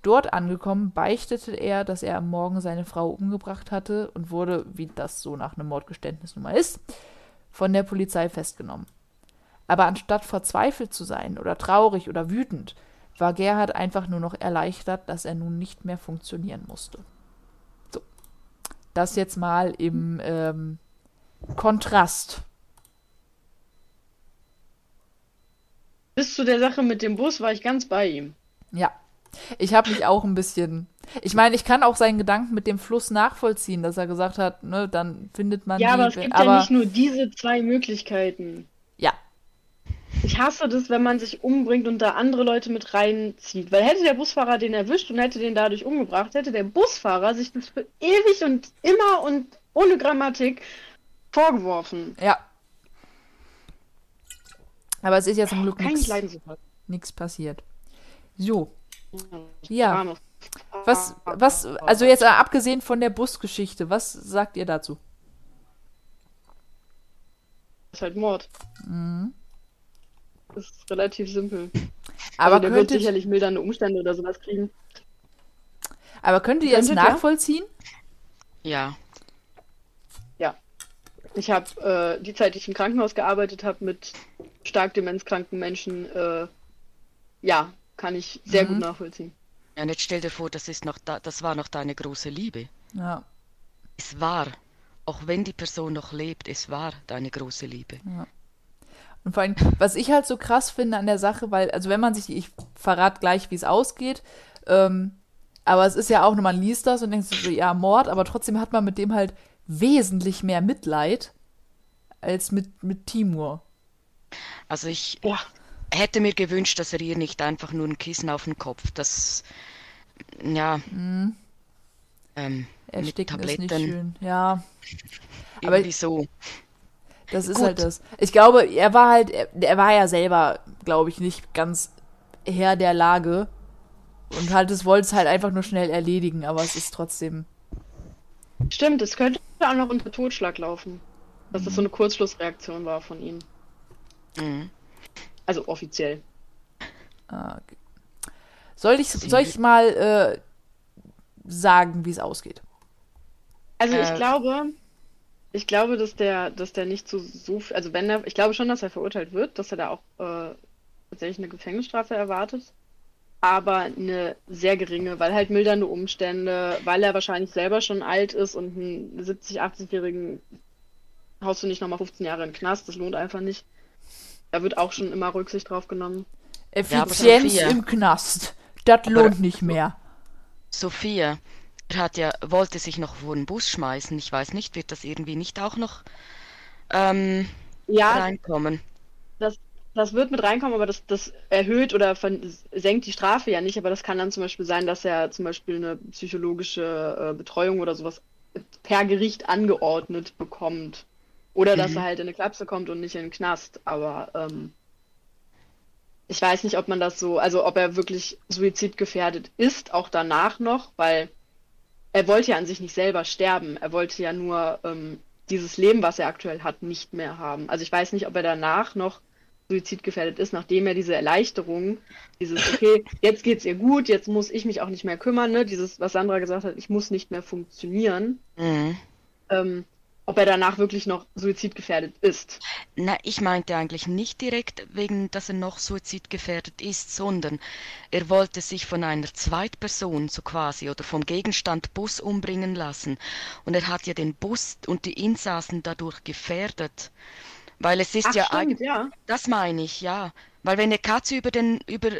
Dort angekommen, beichtete er, dass er am Morgen seine Frau umgebracht hatte und wurde, wie das so nach einem Mordgeständnis nun mal ist, von der Polizei festgenommen. Aber anstatt verzweifelt zu sein oder traurig oder wütend, war Gerhard einfach nur noch erleichtert, dass er nun nicht mehr funktionieren musste. So. Das jetzt mal im ähm, Kontrast. Bis zu der Sache mit dem Bus war ich ganz bei ihm. Ja. Ich habe mich auch ein bisschen. Ich meine, ich kann auch seinen Gedanken mit dem Fluss nachvollziehen, dass er gesagt hat, ne, dann findet man Ja, die. aber es gibt aber, ja nicht nur diese zwei Möglichkeiten. Ja. Ich hasse das, wenn man sich umbringt und da andere Leute mit reinzieht. Weil hätte der Busfahrer den erwischt und hätte den dadurch umgebracht, hätte der Busfahrer sich das für ewig und immer und ohne Grammatik vorgeworfen. Ja. Aber es ist ja zum Glück nichts passiert. So, Ja. Was, was, also jetzt abgesehen von der Busgeschichte, was sagt ihr dazu? Das ist halt Mord. Das ist relativ simpel. Mhm. Aber also der wird könntet, sicherlich mildernde Umstände oder sowas kriegen. aber könnt ihr ja. nachvollziehen? Ja, Ich habe äh, die Zeit, die ich im Krankenhaus gearbeitet habe mit stark demenzkranken Menschen, äh, ja, kann ich sehr Mhm. gut nachvollziehen. ja, und jetzt stell dir vor, das ist noch da, das war noch deine große Liebe. Ja. Es war, auch wenn die Person noch lebt, es war deine große Liebe. Und vor allem, was ich halt so krass finde an der Sache, weil, also wenn man sich, ich verrate gleich, wie es ausgeht, ähm, aber es ist ja auch nur, man liest das und denkt so, ja, Mord, aber trotzdem hat man mit dem halt wesentlich mehr Mitleid als mit, mit Timur. Also ich Ja. hätte mir gewünscht, dass er ihr nicht einfach nur ein Kissen auf den Kopf, das, ja, ähm, Mhm. Ersticken mit ist nicht Tabletten, schön. Ja, Aber- irgendwie so. das ist Gut. halt das. Ich glaube, er war halt, er, er war ja selber, glaube ich, nicht ganz Herr der Lage. Und halt, es wollte es halt einfach nur schnell erledigen, aber es ist trotzdem. Stimmt, es könnte auch noch unter Totschlag laufen. Dass das so eine Kurzschlussreaktion war von ihm. Mhm. Also offiziell. Ah, okay. Soll ich, soll ich mal äh, sagen, wie es ausgeht? Also ich Äh. glaube, ich glaube, dass der, dass der nicht so, so viel, also wenn er, ich glaube schon, dass er verurteilt wird, dass er da auch äh, tatsächlich eine Gefängnisstrafe erwartet, aber eine sehr geringe, weil halt mildernde Umstände, weil er wahrscheinlich selber schon alt ist und einen 70, 80-jährigen haust du nicht nochmal 15 Jahre in den Knast, das lohnt einfach nicht. Da wird auch schon immer Rücksicht drauf genommen. Effizienz Sophia- im Knast. Das lohnt nicht mehr. Sophia er hat ja, wollte sich noch vor den Bus schmeißen. Ich weiß nicht, wird das irgendwie nicht auch noch ähm, Ja, reinkommen? Das, das wird mit reinkommen, aber das, das erhöht oder senkt die Strafe ja nicht. Aber das kann dann zum Beispiel sein, dass er zum Beispiel eine psychologische äh, Betreuung oder sowas per Gericht angeordnet bekommt. Oder dass Mhm. er halt in eine Klapse kommt und nicht in den Knast. Aber ähm, ich weiß nicht, ob man das so, also ob er wirklich suizidgefährdet ist, auch danach noch, weil er wollte ja an sich nicht selber sterben. Er wollte ja nur ähm, dieses Leben, was er aktuell hat, nicht mehr haben. Also ich weiß nicht, ob er danach noch suizidgefährdet ist, nachdem er diese Erleichterung, dieses, okay, jetzt geht's ihr gut, jetzt muss ich mich auch nicht mehr kümmern, ne? Dieses, was Sandra gesagt hat, ich muss nicht mehr funktionieren. Mhm. Ähm, ob er danach wirklich noch suizidgefährdet ist. Na, ich meinte eigentlich nicht direkt wegen, dass er noch suizidgefährdet ist, sondern er wollte sich von einer Zweitperson so quasi oder vom Gegenstand Bus umbringen lassen. Und er hat ja den Bus und die Insassen dadurch gefährdet. Weil es ist Ach, ja stimmt, eigentlich, ja. das meine ich, ja. Weil wenn eine Katze über den, über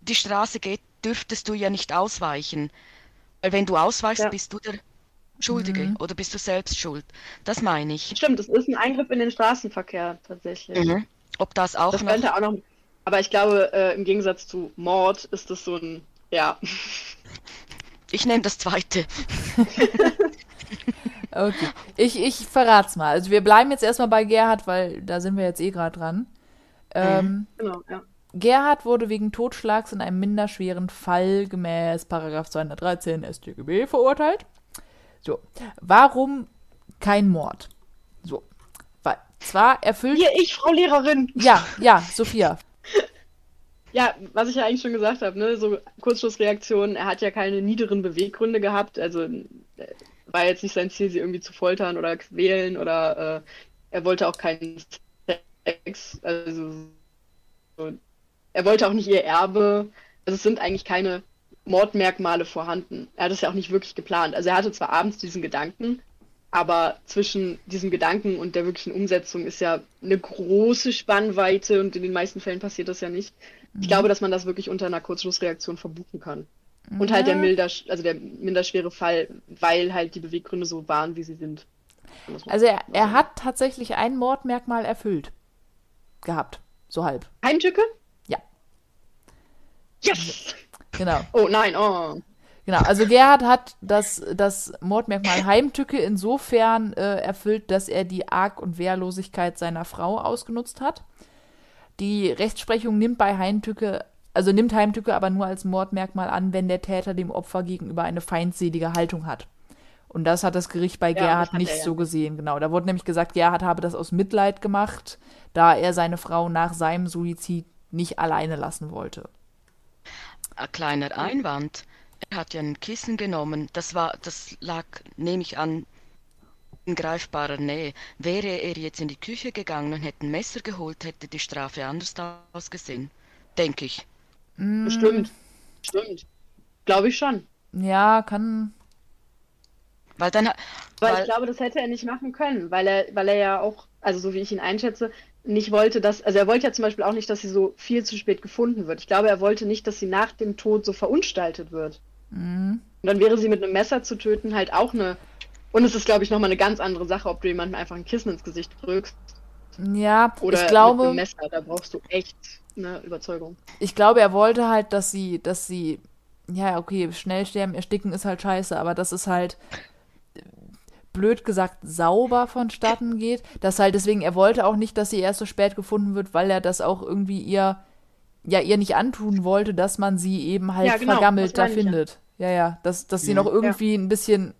die Straße geht, dürftest du ja nicht ausweichen. Weil wenn du ausweichst, Ja. bist du der Schuldige oder bist du selbst schuld. Das meine ich. Stimmt, es ist ein Eingriff in den Straßenverkehr tatsächlich. Mhm. Ob das auch Das noch. könnte auch noch. Aber ich glaube, äh, im Gegensatz zu Mord ist das so ein. Ja. Ich nehme das zweite. Okay. Ich, ich verrat's mal. Also wir bleiben jetzt erstmal bei Gerhard, weil da sind wir jetzt eh gerade dran. Ähm, Genau, ja. Gerhard wurde wegen Totschlags in einem minderschweren Fall gemäß Paragraph 213 StGB verurteilt. So. Warum kein Mord? So. Weil zwar erfüllt. Hier, ich, Frau Lehrerin. Ja, ja, Sophia. Ja, was ich ja eigentlich schon gesagt habe, ne, so Kurzschlussreaktion, er hat ja keine niederen Beweggründe gehabt, also äh, war jetzt nicht sein Ziel, sie irgendwie zu foltern oder quälen oder äh, er wollte auch keinen Sex, also so, er wollte auch nicht ihr Erbe, also es sind eigentlich keine Mordmerkmale vorhanden. Er hat es ja auch nicht wirklich geplant. Also er hatte zwar abends diesen Gedanken, aber zwischen diesem Gedanken und der wirklichen Umsetzung ist ja eine große Spannweite und in den meisten Fällen passiert das ja nicht. Ich glaube, dass man das wirklich unter einer Kurzschlussreaktion verbuchen kann. Und halt der milder, also der minder schwere Fall, weil halt die Beweggründe so waren, wie sie sind. Also er, er hat tatsächlich ein Mordmerkmal erfüllt. Gehabt. So halb. Heimtücke? Ja. Yes! Genau. Oh nein, oh. Genau, also Gerhard hat das, das Mordmerkmal Heimtücke insofern äh, erfüllt, dass er die Arg- und Wehrlosigkeit seiner Frau ausgenutzt hat. Die Rechtsprechung nimmt bei Heimtücke, also nimmt Heimtücke aber nur als Mordmerkmal an, wenn der Täter dem Opfer gegenüber eine feindselige Haltung hat. Und das hat das Gericht bei Ja, Gerhard nicht er ja. so gesehen, genau. Da wurde nämlich gesagt, Gerhard habe das aus Mitleid gemacht, da er seine Frau nach seinem Suizid nicht alleine lassen wollte. Ein kleiner Einwand. Er hat ja ein Kissen genommen. Das war, das lag, nehme ich an, in greifbarer Nähe. Wäre er jetzt in die Küche gegangen und hätte ein Messer geholt, hätte die Strafe anders ausgesehen. Denke ich. Bestimmt. Bestimmt. Glaube ich schon. Ja, kann, Weil dann, Weil, weil, ich glaube, das hätte er nicht machen können, weil er, weil er ja auch, also so wie ich ihn einschätze, nicht wollte, dass, also er wollte ja zum Beispiel auch nicht, dass sie so viel zu spät gefunden wird. Ich glaube, er wollte nicht, dass sie nach dem Tod so verunstaltet wird. Mhm. Und dann wäre sie mit einem Messer zu töten halt auch eine, und es ist, glaube ich, nochmal eine ganz andere Sache, ob du jemandem einfach ein Kissen ins Gesicht drückst ja, oder ich mit glaube, einem Messer. Da brauchst du echt eine Überzeugung. ich glaube, er wollte halt, dass sie, dass sie, ja, okay, schnell sterben, ersticken ist halt scheiße, aber dass es halt, blöd gesagt, sauber vonstatten geht. Dass halt deswegen, er wollte auch nicht, dass sie erst so spät gefunden wird, weil er das auch irgendwie ihr, ja, ihr nicht antun wollte, dass man sie eben halt Ja, genau, vergammelt das da ich ja. findet. Ja, ja, dass, dass sie Mhm. noch irgendwie ein bisschen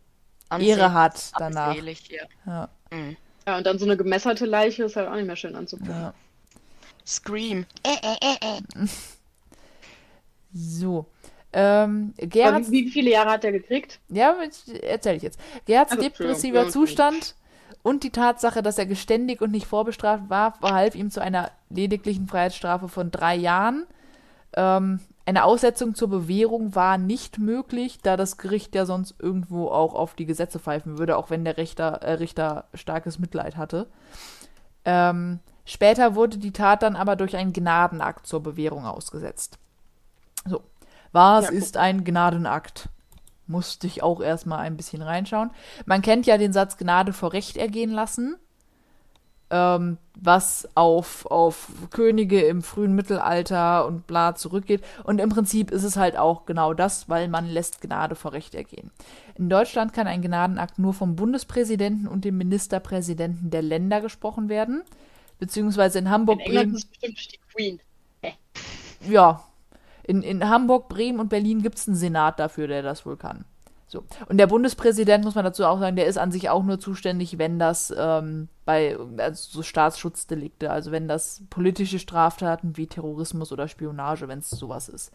Ehre hat danach. ansehlich, ja. Ja, Mhm. Ja, und dann so eine gemesserte Leiche ist halt auch nicht mehr schön anzugucken. ja. Scream. So. Ähm, Aber Gerhards wie, wie viele Jahre hat er gekriegt? Ja, erzähle ich jetzt. Gerhards Also, depressiver Zustand und die Tatsache, dass er geständig und nicht vorbestraft war, verhalf ihm zu einer lediglichen Freiheitsstrafe von drei Jahren. Ähm, eine Aussetzung zur Bewährung war nicht möglich, da das Gericht ja sonst irgendwo auch auf die Gesetze pfeifen würde, auch wenn der Richter, äh, Richter starkes Mitleid hatte. Ähm, später wurde die Tat dann aber durch einen Gnadenakt zur Bewährung ausgesetzt. So. Was Ja, ist ein Gnadenakt? Musste ich auch erstmal ein bisschen reinschauen. Man kennt ja den Satz Gnade vor Recht ergehen lassen, ähm, was auf, auf Könige im frühen Mittelalter und bla zurückgeht. Und im Prinzip ist es halt auch genau das, weil man lässt Gnade vor Recht ergehen. In Deutschland kann ein Gnadenakt nur vom Bundespräsidenten und dem Ministerpräsidenten der Länder gesprochen werden. Beziehungsweise in Hamburg, In England Bremen, ist es bestimmt die Queen. ja, in, in Hamburg, Bremen und Berlin gibt es einen Senat dafür, der das wohl kann. So. Und der Bundespräsident, muss man dazu auch sagen, der ist an sich auch nur zuständig, wenn das ähm, bei also so Staatsschutzdelikte, also wenn das politische Straftaten wie Terrorismus oder Spionage, wenn es sowas ist.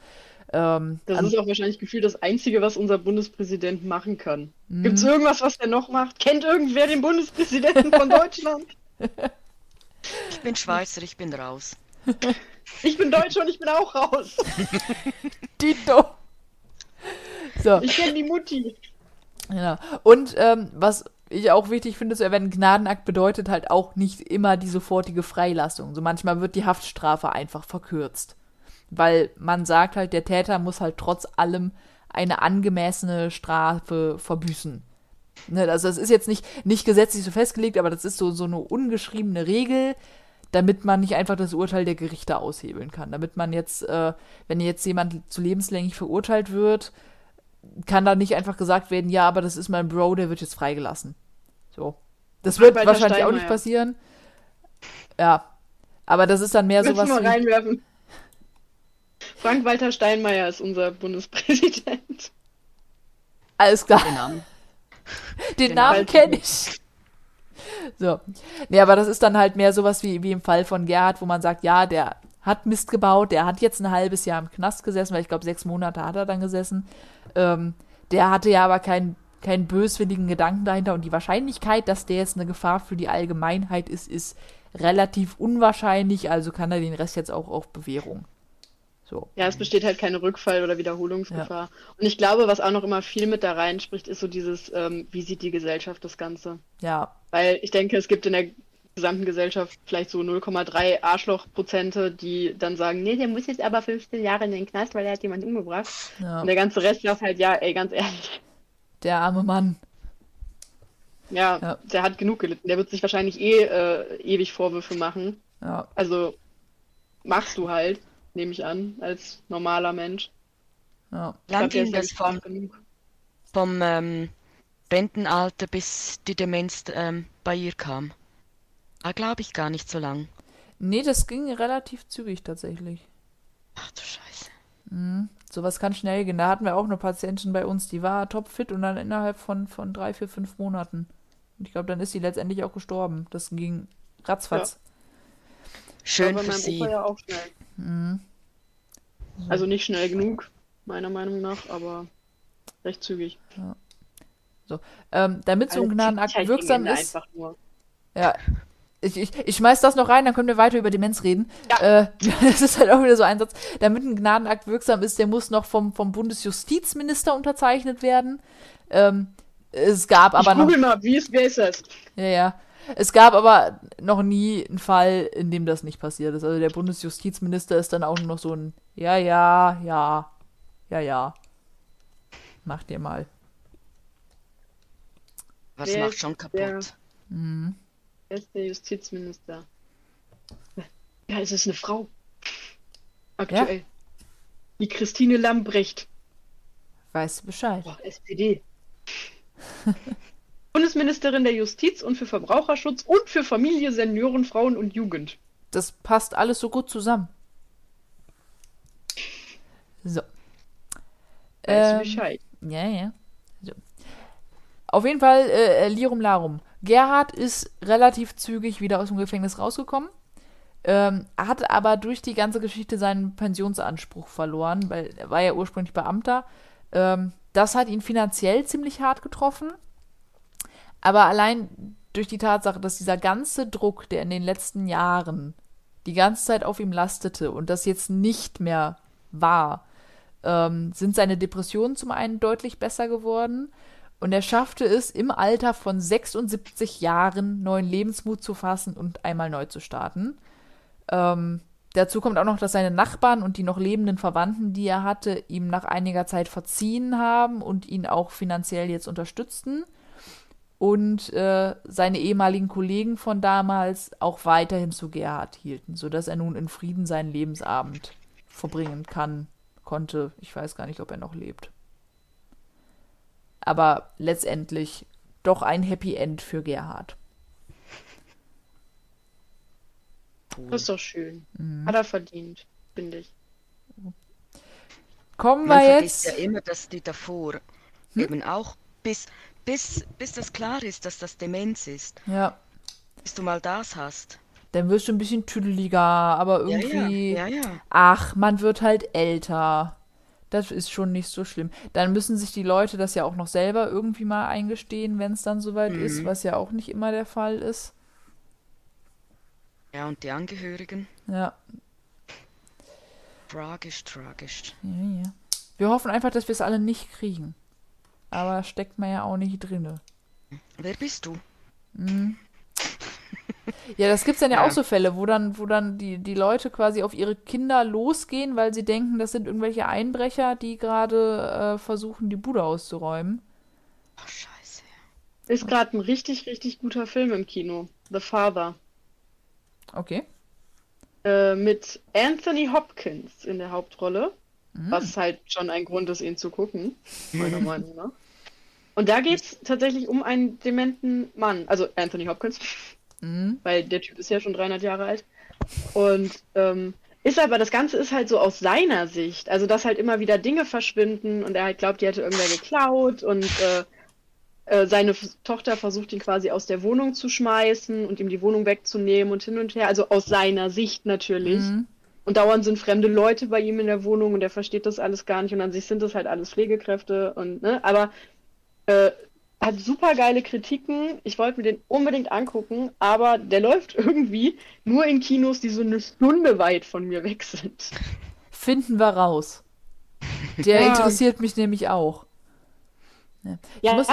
Ähm, Das an- ist auch wahrscheinlich gefühlt das Einzige, was unser Bundespräsident machen kann. Mhm. Gibt es irgendwas, was er noch macht? Kennt irgendwer den Bundespräsidenten von Deutschland? Ich bin Schweizer, ich bin raus. Ich bin Deutscher und ich bin auch raus. Tito. So. Ich kenne die Mutti. Genau. Und ähm, was ich auch wichtig finde zu erwähnen, Gnadenakt bedeutet halt auch nicht immer die sofortige Freilassung. So manchmal wird die Haftstrafe einfach verkürzt. Weil man sagt halt, der Täter muss halt trotz allem eine angemessene Strafe verbüßen. Ne, also das ist jetzt nicht, nicht gesetzlich so festgelegt, aber das ist so, so eine ungeschriebene Regel, damit man nicht einfach das Urteil der Gerichte aushebeln kann. Damit man jetzt, äh, wenn jetzt jemand zu lebenslänglich verurteilt wird, kann da nicht einfach gesagt werden, ja, aber das ist mein Bro, der wird jetzt freigelassen. So. Das wird Walter wahrscheinlich auch nicht passieren. Ja. Aber das ist dann mehr sowas mal reinwerfen? Frank-Walter Steinmeier ist unser Bundespräsident. alles klar. Den Namen. Den Genau. Namen kenne ich. So. Nee, aber das ist dann halt mehr sowas wie, wie im Fall von Gerhard, wo man sagt, ja, der hat Mist gebaut, der hat jetzt ein halbes Jahr im Knast gesessen, weil ich glaube, sechs Monate hat er dann gesessen. Ähm, der hatte ja aber keinen keinen böswilligen Gedanken dahinter und die Wahrscheinlichkeit, dass der jetzt eine Gefahr für die Allgemeinheit ist, ist relativ unwahrscheinlich, also kann er den Rest jetzt auch auf Bewährung. So. Ja, es besteht halt keine Rückfall- oder Wiederholungsgefahr. Und ich glaube, was auch noch immer viel mit da reinspricht, ist so dieses, ähm, wie sieht die Gesellschaft das Ganze? Ja, Weil ich denke, es gibt in der gesamten Gesellschaft vielleicht so 0,3 Arschlochprozente, die dann sagen, nee, der muss jetzt aber 15 Jahre in den Knast, weil er hat jemanden umgebracht. ja. Und der ganze Rest sagt halt, ja, ey, ganz ehrlich, der arme Mann. ja, Ja. der hat genug gelitten. Der wird sich wahrscheinlich eh äh, ewig Vorwürfe machen. Ja, Also machst du halt, nehme ich an, als normaler Mensch. ja. Der ihm das vom, vom ähm, Rentenalter bis die Demenz ähm, bei ihr kam? Ah, glaube ich gar nicht so lang. Nee, das ging relativ zügig tatsächlich. Ach du Scheiße. Mhm. Sowas kann schnell gehen. Da hatten wir auch eine Patientin bei uns, die war topfit und dann innerhalb von, von drei, vier, fünf Monaten. Und ich glaube, dann ist sie letztendlich auch gestorben. Das ging ratzfatz. Schön War bei für meinem sie. Opa ja auch schnell. Mhm. Also nicht schnell genug, meiner Meinung nach, aber recht zügig. Ähm, damit so ein Also Gnadenakt wirksam ist. Einfach nur. Ja. Ich, ich, ich schmeiß das noch rein, dann können wir weiter über Demenz reden. Ja. Äh, das ist halt auch wieder so ein Satz. Damit ein Gnadenakt wirksam ist, der muss noch vom, vom Bundesjustizminister unterzeichnet werden. Ähm, es gab aber ich noch. google mal, wie ist, wer ist das? Ja, ja. Es gab aber noch nie einen Fall, in dem das nicht passiert ist. Also der Bundesjustizminister ist dann auch nur noch so ein Ja, ja, ja, ja, ja. Macht ihr mal. Was Wer macht schon der- kaputt? Mhm. Wer ist der Justizminister? Ja, es ist eine Frau. Aktuell. Die Christine Lambrecht. Weißt du Bescheid. Boah, SPD. Bundesministerin der Justiz und für Verbraucherschutz und für Familie, Senioren, Frauen und Jugend. Das passt alles so gut zusammen. So. Weißt Ähm, du Bescheid? Ja, ja. So. Auf jeden Fall, äh, äh, Lirum Larum. Gerhard ist relativ zügig wieder aus dem Gefängnis rausgekommen, ähm, hat aber durch die ganze Geschichte seinen Pensionsanspruch verloren, weil er war ja ursprünglich Beamter. Ähm, das hat ihn finanziell ziemlich hart getroffen. Aber allein durch die Tatsache, dass dieser ganze Druck, der in den letzten Jahren die ganze Zeit auf ihm lastete und das jetzt nicht mehr war, ähm, sind seine Depressionen zum einen deutlich besser geworden und er schaffte es im Alter von 76 Jahren neuen Lebensmut zu fassen und einmal neu zu starten. Ähm, dazu kommt auch noch, dass seine Nachbarn und die noch lebenden Verwandten, die er hatte, ihm nach einiger Zeit verziehen haben und ihn auch finanziell jetzt unterstützten. Und äh, seine ehemaligen Kollegen von damals auch weiterhin zu Gerhard hielten, sodass er nun in Frieden seinen Lebensabend verbringen kann, konnte. Ich weiß gar nicht, ob er noch lebt. Aber letztendlich doch ein Happy End für Gerhard. Das ist doch schön. Mhm. Hat er verdient, finde ich. Kommen Man wir vergisst jetzt. ja immer, dass die davor Eben auch bis, bis, bis das klar ist, dass das Demenz ist. Ja. Bis du mal das hast. Dann wirst du ein bisschen tüdeliger, aber Ja, irgendwie. ja, ja, ja. Ach, man wird halt älter. Das ist schon nicht so schlimm. Dann müssen sich die Leute das ja auch noch selber irgendwie mal eingestehen, wenn es dann soweit ist, Mhm. was ja auch nicht immer der Fall ist. Ja, und die Angehörigen? Ja, Tragisch, tragisch. ja, ja. Wir hoffen einfach, dass wir es alle nicht kriegen. Aber steckt man ja auch nicht drinne. Wer bist du? Ja, das gibt's dann ja, Ja. auch so Fälle, wo dann, wo dann die, die Leute quasi auf ihre Kinder losgehen, weil sie denken, das sind irgendwelche Einbrecher, die gerade äh, versuchen, die Bude auszuräumen. Ach, scheiße. Ist gerade ein richtig, richtig guter Film im Kino. The Father. Okay. Äh, mit Anthony Hopkins in der Hauptrolle. Mhm. Was halt schon ein Grund ist, ihn zu gucken, meiner Meinung nach. Und da geht's tatsächlich um einen dementen Mann. Also Anthony Hopkins, Mhm. weil der Typ ist ja schon 300 Jahre alt. Und ähm, ist aber, das Ganze ist halt so aus seiner Sicht. Also, dass halt immer wieder Dinge verschwinden und er halt glaubt, die hätte irgendwer geklaut und äh, äh, seine Tochter versucht ihn quasi aus der Wohnung zu schmeißen und ihm die Wohnung wegzunehmen und hin und her. Also aus seiner Sicht natürlich. Mhm. Und dauernd sind fremde Leute bei ihm in der Wohnung und er versteht das alles gar nicht und an sich sind das halt alles Pflegekräfte und ne, aber äh, hat super geile Kritiken. Ich wollte mir den unbedingt angucken, aber der läuft irgendwie nur in Kinos, die so eine Stunde weit von mir weg sind. Finden wir raus. Der Ja. interessiert mich nämlich auch. Ja, ich Ja, muss,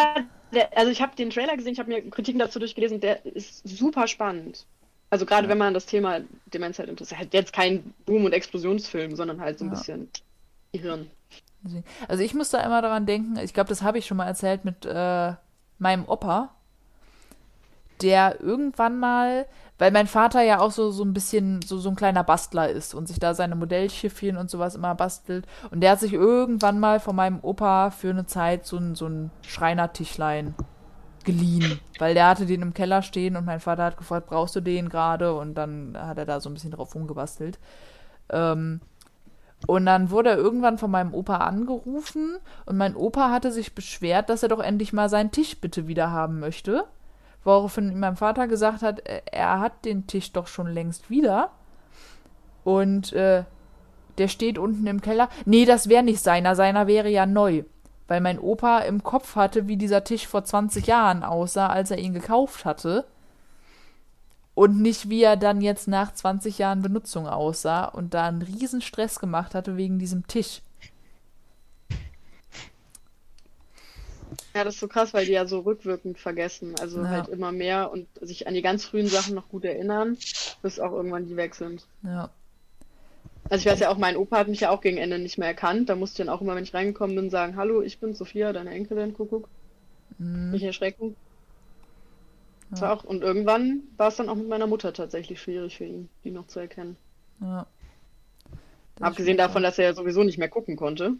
der, also ich habe den Trailer gesehen, ich habe mir Kritiken dazu durchgelesen, der ist super spannend. Also gerade wenn man das Thema Demenz halt interessiert. Halt jetzt kein Boom- und Explosionsfilm, sondern halt so ein Ja. bisschen Gehirn. Also ich muss da immer daran denken, ich glaube, das habe ich schon mal erzählt mit äh, meinem Opa, der irgendwann mal, weil mein Vater ja auch so, so ein bisschen so, so ein kleiner Bastler ist und sich da seine Modellschiffchen und sowas immer bastelt. Und der hat sich irgendwann mal von meinem Opa für eine Zeit so so ein Schreinertischlein geliehen, weil der hatte den im Keller stehen und mein Vater hat gefragt, brauchst du den gerade? Und dann hat er da so ein bisschen drauf rumgebastelt. Ähm, und dann wurde er irgendwann von meinem Opa angerufen und mein Opa hatte sich beschwert, dass er doch endlich mal seinen Tisch bitte wieder haben möchte. Woraufhin mein Vater gesagt hat, äh, er hat den Tisch doch schon längst wieder. Und äh, der steht unten im Keller. Nee, das wäre nicht seiner, seiner wäre ja neu. Weil mein Opa im Kopf hatte, wie dieser Tisch vor 20 Jahren aussah, als er ihn gekauft hatte. Und nicht, wie er dann jetzt nach 20 Jahren Benutzung aussah und da einen riesen Stress gemacht hatte wegen diesem Tisch. Ja, das ist so krass, weil die ja so rückwirkend vergessen. Also Ja. halt immer mehr und sich an die ganz frühen Sachen noch gut erinnern, bis auch irgendwann die weg sind. Ja. Also ich weiß ja auch, mein Opa hat mich ja auch gegen Ende nicht mehr erkannt. Da musste ich dann auch immer, wenn ich reingekommen bin, sagen, hallo, ich bin Sophia, deine Enkelin, Kuckuck. Nicht erschrecken. War auch, und irgendwann war es dann auch mit meiner Mutter tatsächlich schwierig für ihn, die noch zu erkennen. ja. Das Abgesehen davon, dass er ja sowieso nicht mehr gucken konnte.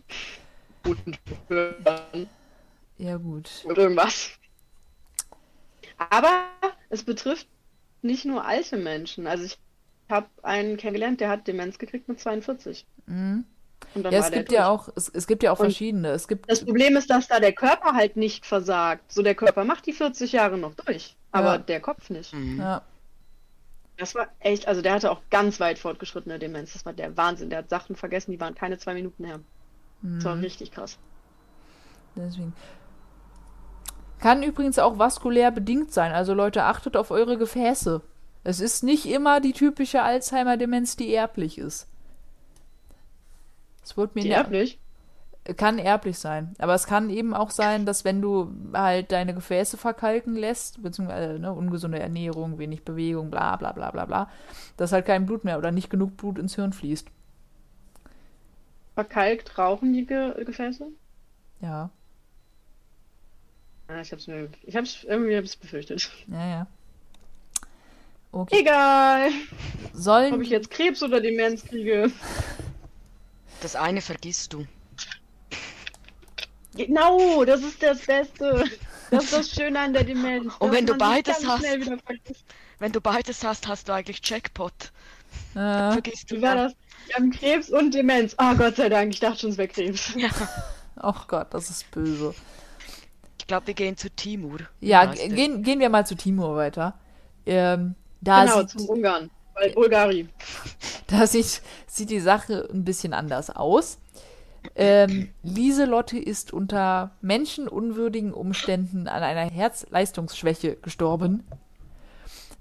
Hören. Ja, gut. und irgendwas. Aber es betrifft nicht nur alte Menschen. Also ich habe einen kennengelernt, der hat Demenz gekriegt mit 42. Mhm. Ja, es gibt ja auch, es, es gibt ja auch Und verschiedene. Es gibt, Das Problem ist, dass da der Körper halt nicht versagt. So, der Körper macht die 40 Jahre noch durch, aber Ja. der Kopf nicht. Mhm. ja, Das war echt, also der hatte auch ganz weit fortgeschrittene Demenz. Das war der Wahnsinn. Der hat Sachen vergessen, die waren keine zwei Minuten her. Das war richtig krass. deswegen. Kann übrigens auch vaskulär bedingt sein. Also Leute, achtet auf eure Gefäße. Es ist nicht immer die typische Alzheimer-Demenz, die erblich ist. Es wurde mir Die erblich. Kann erblich sein. Aber es kann eben auch sein, dass wenn du halt deine Gefäße verkalken lässt, beziehungsweise ne, ungesunde Ernährung, wenig Bewegung, bla bla bla bla bla, dass halt kein Blut mehr oder nicht genug Blut ins Hirn fließt. Verkalkt rauchen die Ge Gefäße? Ja, Ah, ich hab's mir, ich hab's irgendwie hab's befürchtet. ja, ja. Okay. Egal, ob Sollen, ich jetzt Krebs oder Demenz kriege. Das eine vergisst du. Genau, das ist das Beste. Das ist das Schöne an der Demenz. Und wenn du beides hast. Wenn du beides hast, hast du eigentlich Jackpot. äh, Vergisst du Wie war das? Wir haben Krebs und Demenz. Ah, Gott sei Dank, ich dachte schon, es wäre Krebs. Ja. oh Gott, das ist böse. Ich glaube, wir gehen zu Timur. Ja, gehen, gehen wir mal zu Timur weiter. Ähm, da genau, sieht, zum Ungarn. Weil Bulgari. da sieht, sieht die Sache ein bisschen anders aus. Ähm, Lieselotte ist unter menschenunwürdigen Umständen an einer Herzleistungsschwäche gestorben.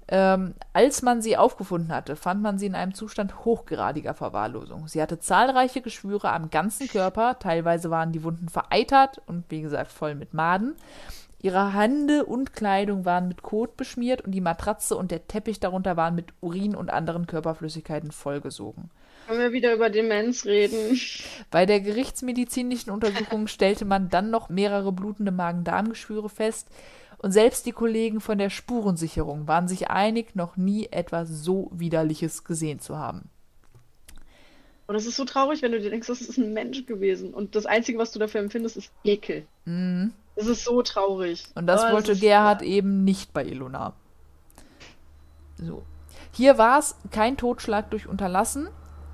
Ähm, als man sie aufgefunden hatte, fand man sie in einem Zustand hochgradiger Verwahrlosung. Sie hatte zahlreiche Geschwüre am ganzen Körper, teilweise waren die Wunden vereitert und wie gesagt voll mit Maden. Ihre Hände und Kleidung waren mit Kot beschmiert und die Matratze und der Teppich darunter waren mit Urin und anderen Körperflüssigkeiten vollgesogen. Können wir wieder über Demenz reden? Bei der gerichtsmedizinischen Untersuchung stellte man dann noch mehrere blutende Magen-Darm-Geschwüre fest. Und selbst die Kollegen von der Spurensicherung waren sich einig, noch nie etwas so Widerliches gesehen zu haben. Und es ist so traurig, wenn du dir denkst, das ist ein Mensch gewesen. Und das Einzige, was du dafür empfindest, ist Ekel. Mhm. Das ist so traurig. Und das Oh, wollte ist- Gerhard eben nicht bei Ilona. So. Hier war es kein Totschlag durch Unterlassen,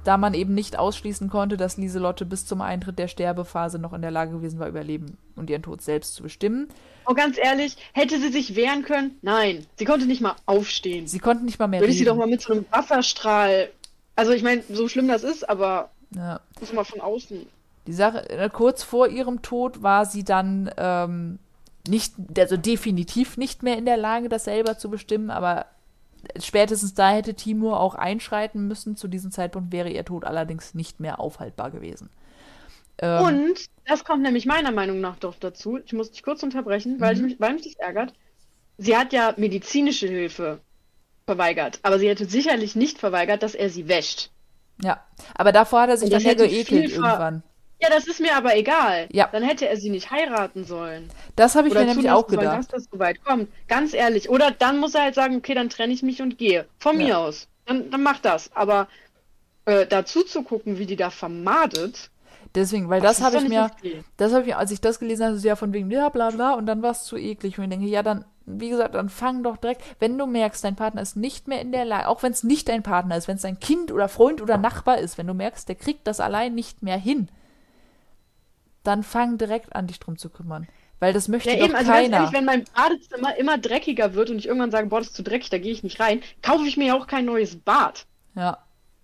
da man eben nicht ausschließen konnte, dass Lieselotte bis zum Eintritt der Sterbephase noch in der Lage gewesen war, überleben und ihren Tod selbst zu bestimmen. Oh, ganz ehrlich, hätte sie sich wehren können? Nein. Sie konnte nicht mal aufstehen. Sie konnten nicht mal mehr Würde ich sie doch mal mit so einem Wasserstrahl. Also, ich meine, so schlimm das ist, aber Ja. muss mal von außen. Die Sache, äh, kurz vor ihrem Tod war sie dann ähm, nicht, also definitiv nicht mehr in der Lage, das selber zu bestimmen, aber spätestens da hätte Timur auch einschreiten müssen. Zu diesem Zeitpunkt wäre ihr Tod allerdings nicht mehr aufhaltbar gewesen. Ähm, Und das kommt nämlich meiner Meinung nach doch dazu. Ich muss dich kurz unterbrechen, weil, Mhm. ich mich, weil mich das ärgert. Sie hat ja medizinische Hilfe verweigert, aber sie hätte sicherlich nicht verweigert, dass er sie wäscht. ja, aber davor hat er sich Und dann das ja geekelt irgendwann. Ja, das ist mir aber egal. Ja. Dann hätte er sie nicht heiraten sollen. Das habe ich Oder mir nämlich auch sollen, gedacht. dass das so weit kommt. Ganz ehrlich. Oder dann muss er halt sagen, okay, dann trenne ich mich und gehe. Von Ja. mir aus. Dann, dann mach das. Aber äh, dazu zu gucken, wie die da vermadet, Deswegen, weil das, ist habe ich mir, okay. das habe ich, als ich das gelesen habe, so ja von wegen, ja, bla bla, und dann war es zu eklig. Und ich denke, ja, dann, wie gesagt, dann fang doch direkt, wenn du merkst, dein Partner ist nicht mehr in der Lage, auch wenn es nicht dein Partner ist, wenn es dein Kind oder Freund oder Nachbar ist, wenn du merkst, der kriegt das allein nicht mehr hin, dann fang direkt an, dich drum zu kümmern. Weil das möchte Ja, doch eben, also keiner. ehrlich, wenn mein Badezimmer immer dreckiger wird und ich irgendwann sage, boah, das ist zu dreckig, da gehe ich nicht rein, kaufe ich mir ja auch kein neues Bad. ja.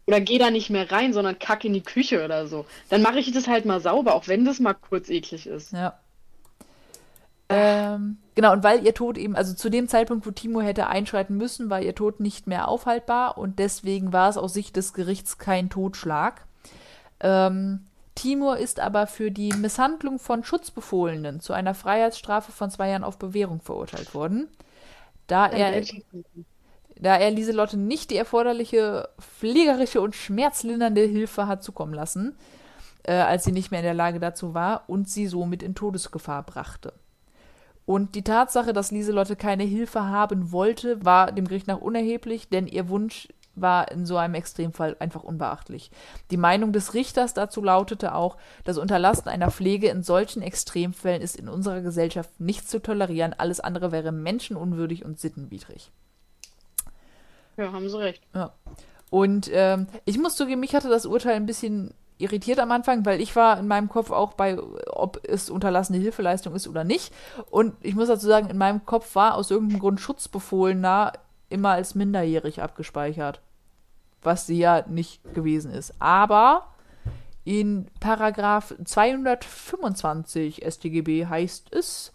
Oder gehe da nicht mehr rein, sondern kacke in die Küche oder so. Dann mache ich das halt mal sauber, auch wenn das mal kurz eklig ist. Ja. Ähm, genau, und weil ihr Tod eben, also zu dem Zeitpunkt, wo Timo hätte einschreiten müssen, war ihr Tod nicht mehr aufhaltbar und deswegen war es aus Sicht des Gerichts kein Totschlag. Ähm, Timur ist aber für die Misshandlung von Schutzbefohlenen zu einer Freiheitsstrafe von zwei Jahren auf Bewährung verurteilt worden. Da er, da er Lieselotte nicht die erforderliche pflegerische und schmerzlindernde Hilfe hat zukommen lassen, äh, als sie nicht mehr in der Lage dazu war und sie somit in Todesgefahr brachte. Und die Tatsache, dass Lieselotte keine Hilfe haben wollte, war dem Gericht nach unerheblich, denn ihr Wunsch war in so einem Extremfall einfach unbeachtlich. Die Meinung des Richters dazu lautete auch, das Unterlassen einer Pflege in solchen Extremfällen ist in unserer Gesellschaft nicht zu tolerieren, alles andere wäre menschenunwürdig und sittenwidrig. Ja, haben sie recht. Ja. Und ähm, ich muss zugeben, mich hatte das Urteil ein bisschen irritiert am Anfang, weil ich war in meinem Kopf auch bei, ob es unterlassene Hilfeleistung ist oder nicht. Und ich muss dazu sagen, in meinem Kopf war aus irgendeinem Grund Schutzbefohlener immer als minderjährig abgespeichert. Was sie ja nicht gewesen ist. Aber in Paragraph 225 StGB heißt es,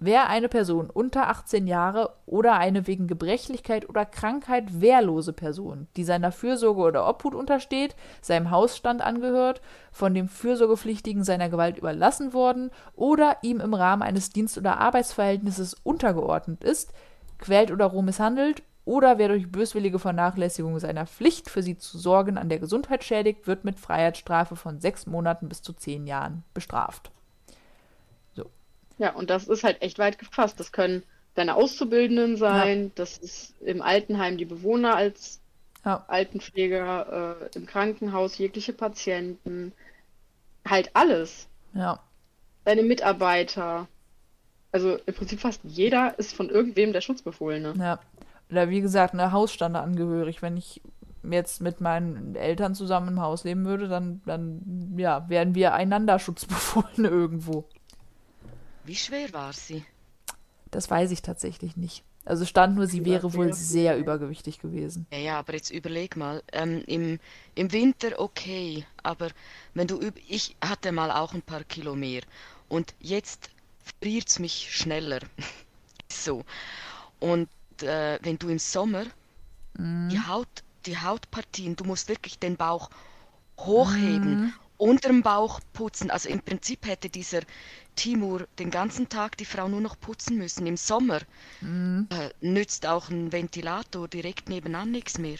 Wer eine Person unter 18 Jahre oder eine wegen Gebrechlichkeit oder Krankheit wehrlose Person, die seiner Fürsorge oder Obhut untersteht, seinem Hausstand angehört, von dem Fürsorgepflichtigen seiner Gewalt überlassen worden oder ihm im Rahmen eines Dienst- oder Arbeitsverhältnisses untergeordnet ist, quält oder roh misshandelt oder wer durch böswillige Vernachlässigung seiner Pflicht für sie zu sorgen an der Gesundheit schädigt, wird mit Freiheitsstrafe von sechs Monaten bis zu zehn Jahren bestraft. Ja, und das ist halt echt weit gefasst. Das können deine Auszubildenden sein, das ist im Altenheim die Bewohner als Ja. Altenpfleger, äh, im Krankenhaus jegliche Patienten, halt alles. Ja. Deine Mitarbeiter. Also im Prinzip fast jeder ist von irgendwem der Schutzbefohlene. Ja. Oder wie gesagt, eine Hausstande angehörig. Wenn ich jetzt mit meinen Eltern zusammen im Haus leben würde, dann, dann ja, wären wir einander Schutzbefohlene irgendwo. Wie schwer war sie? Das weiß ich tatsächlich nicht. Also stand nur, sie wäre wohl sehr übergewichtig gewesen. Ja, ja, aber jetzt überleg mal, ähm, im, im Winter okay, aber wenn du üb ich hatte mal auch ein paar Kilo mehr und jetzt friert's mich schneller. So. Und äh, wenn du im Sommer die Haut, die Hautpartien, du musst wirklich den Bauch hochheben, unterm Bauch putzen. Also im Prinzip hätte dieser Timur den ganzen Tag die Frau nur noch putzen müssen. Im Sommer äh, nützt auch ein Ventilator direkt nebenan nichts mehr.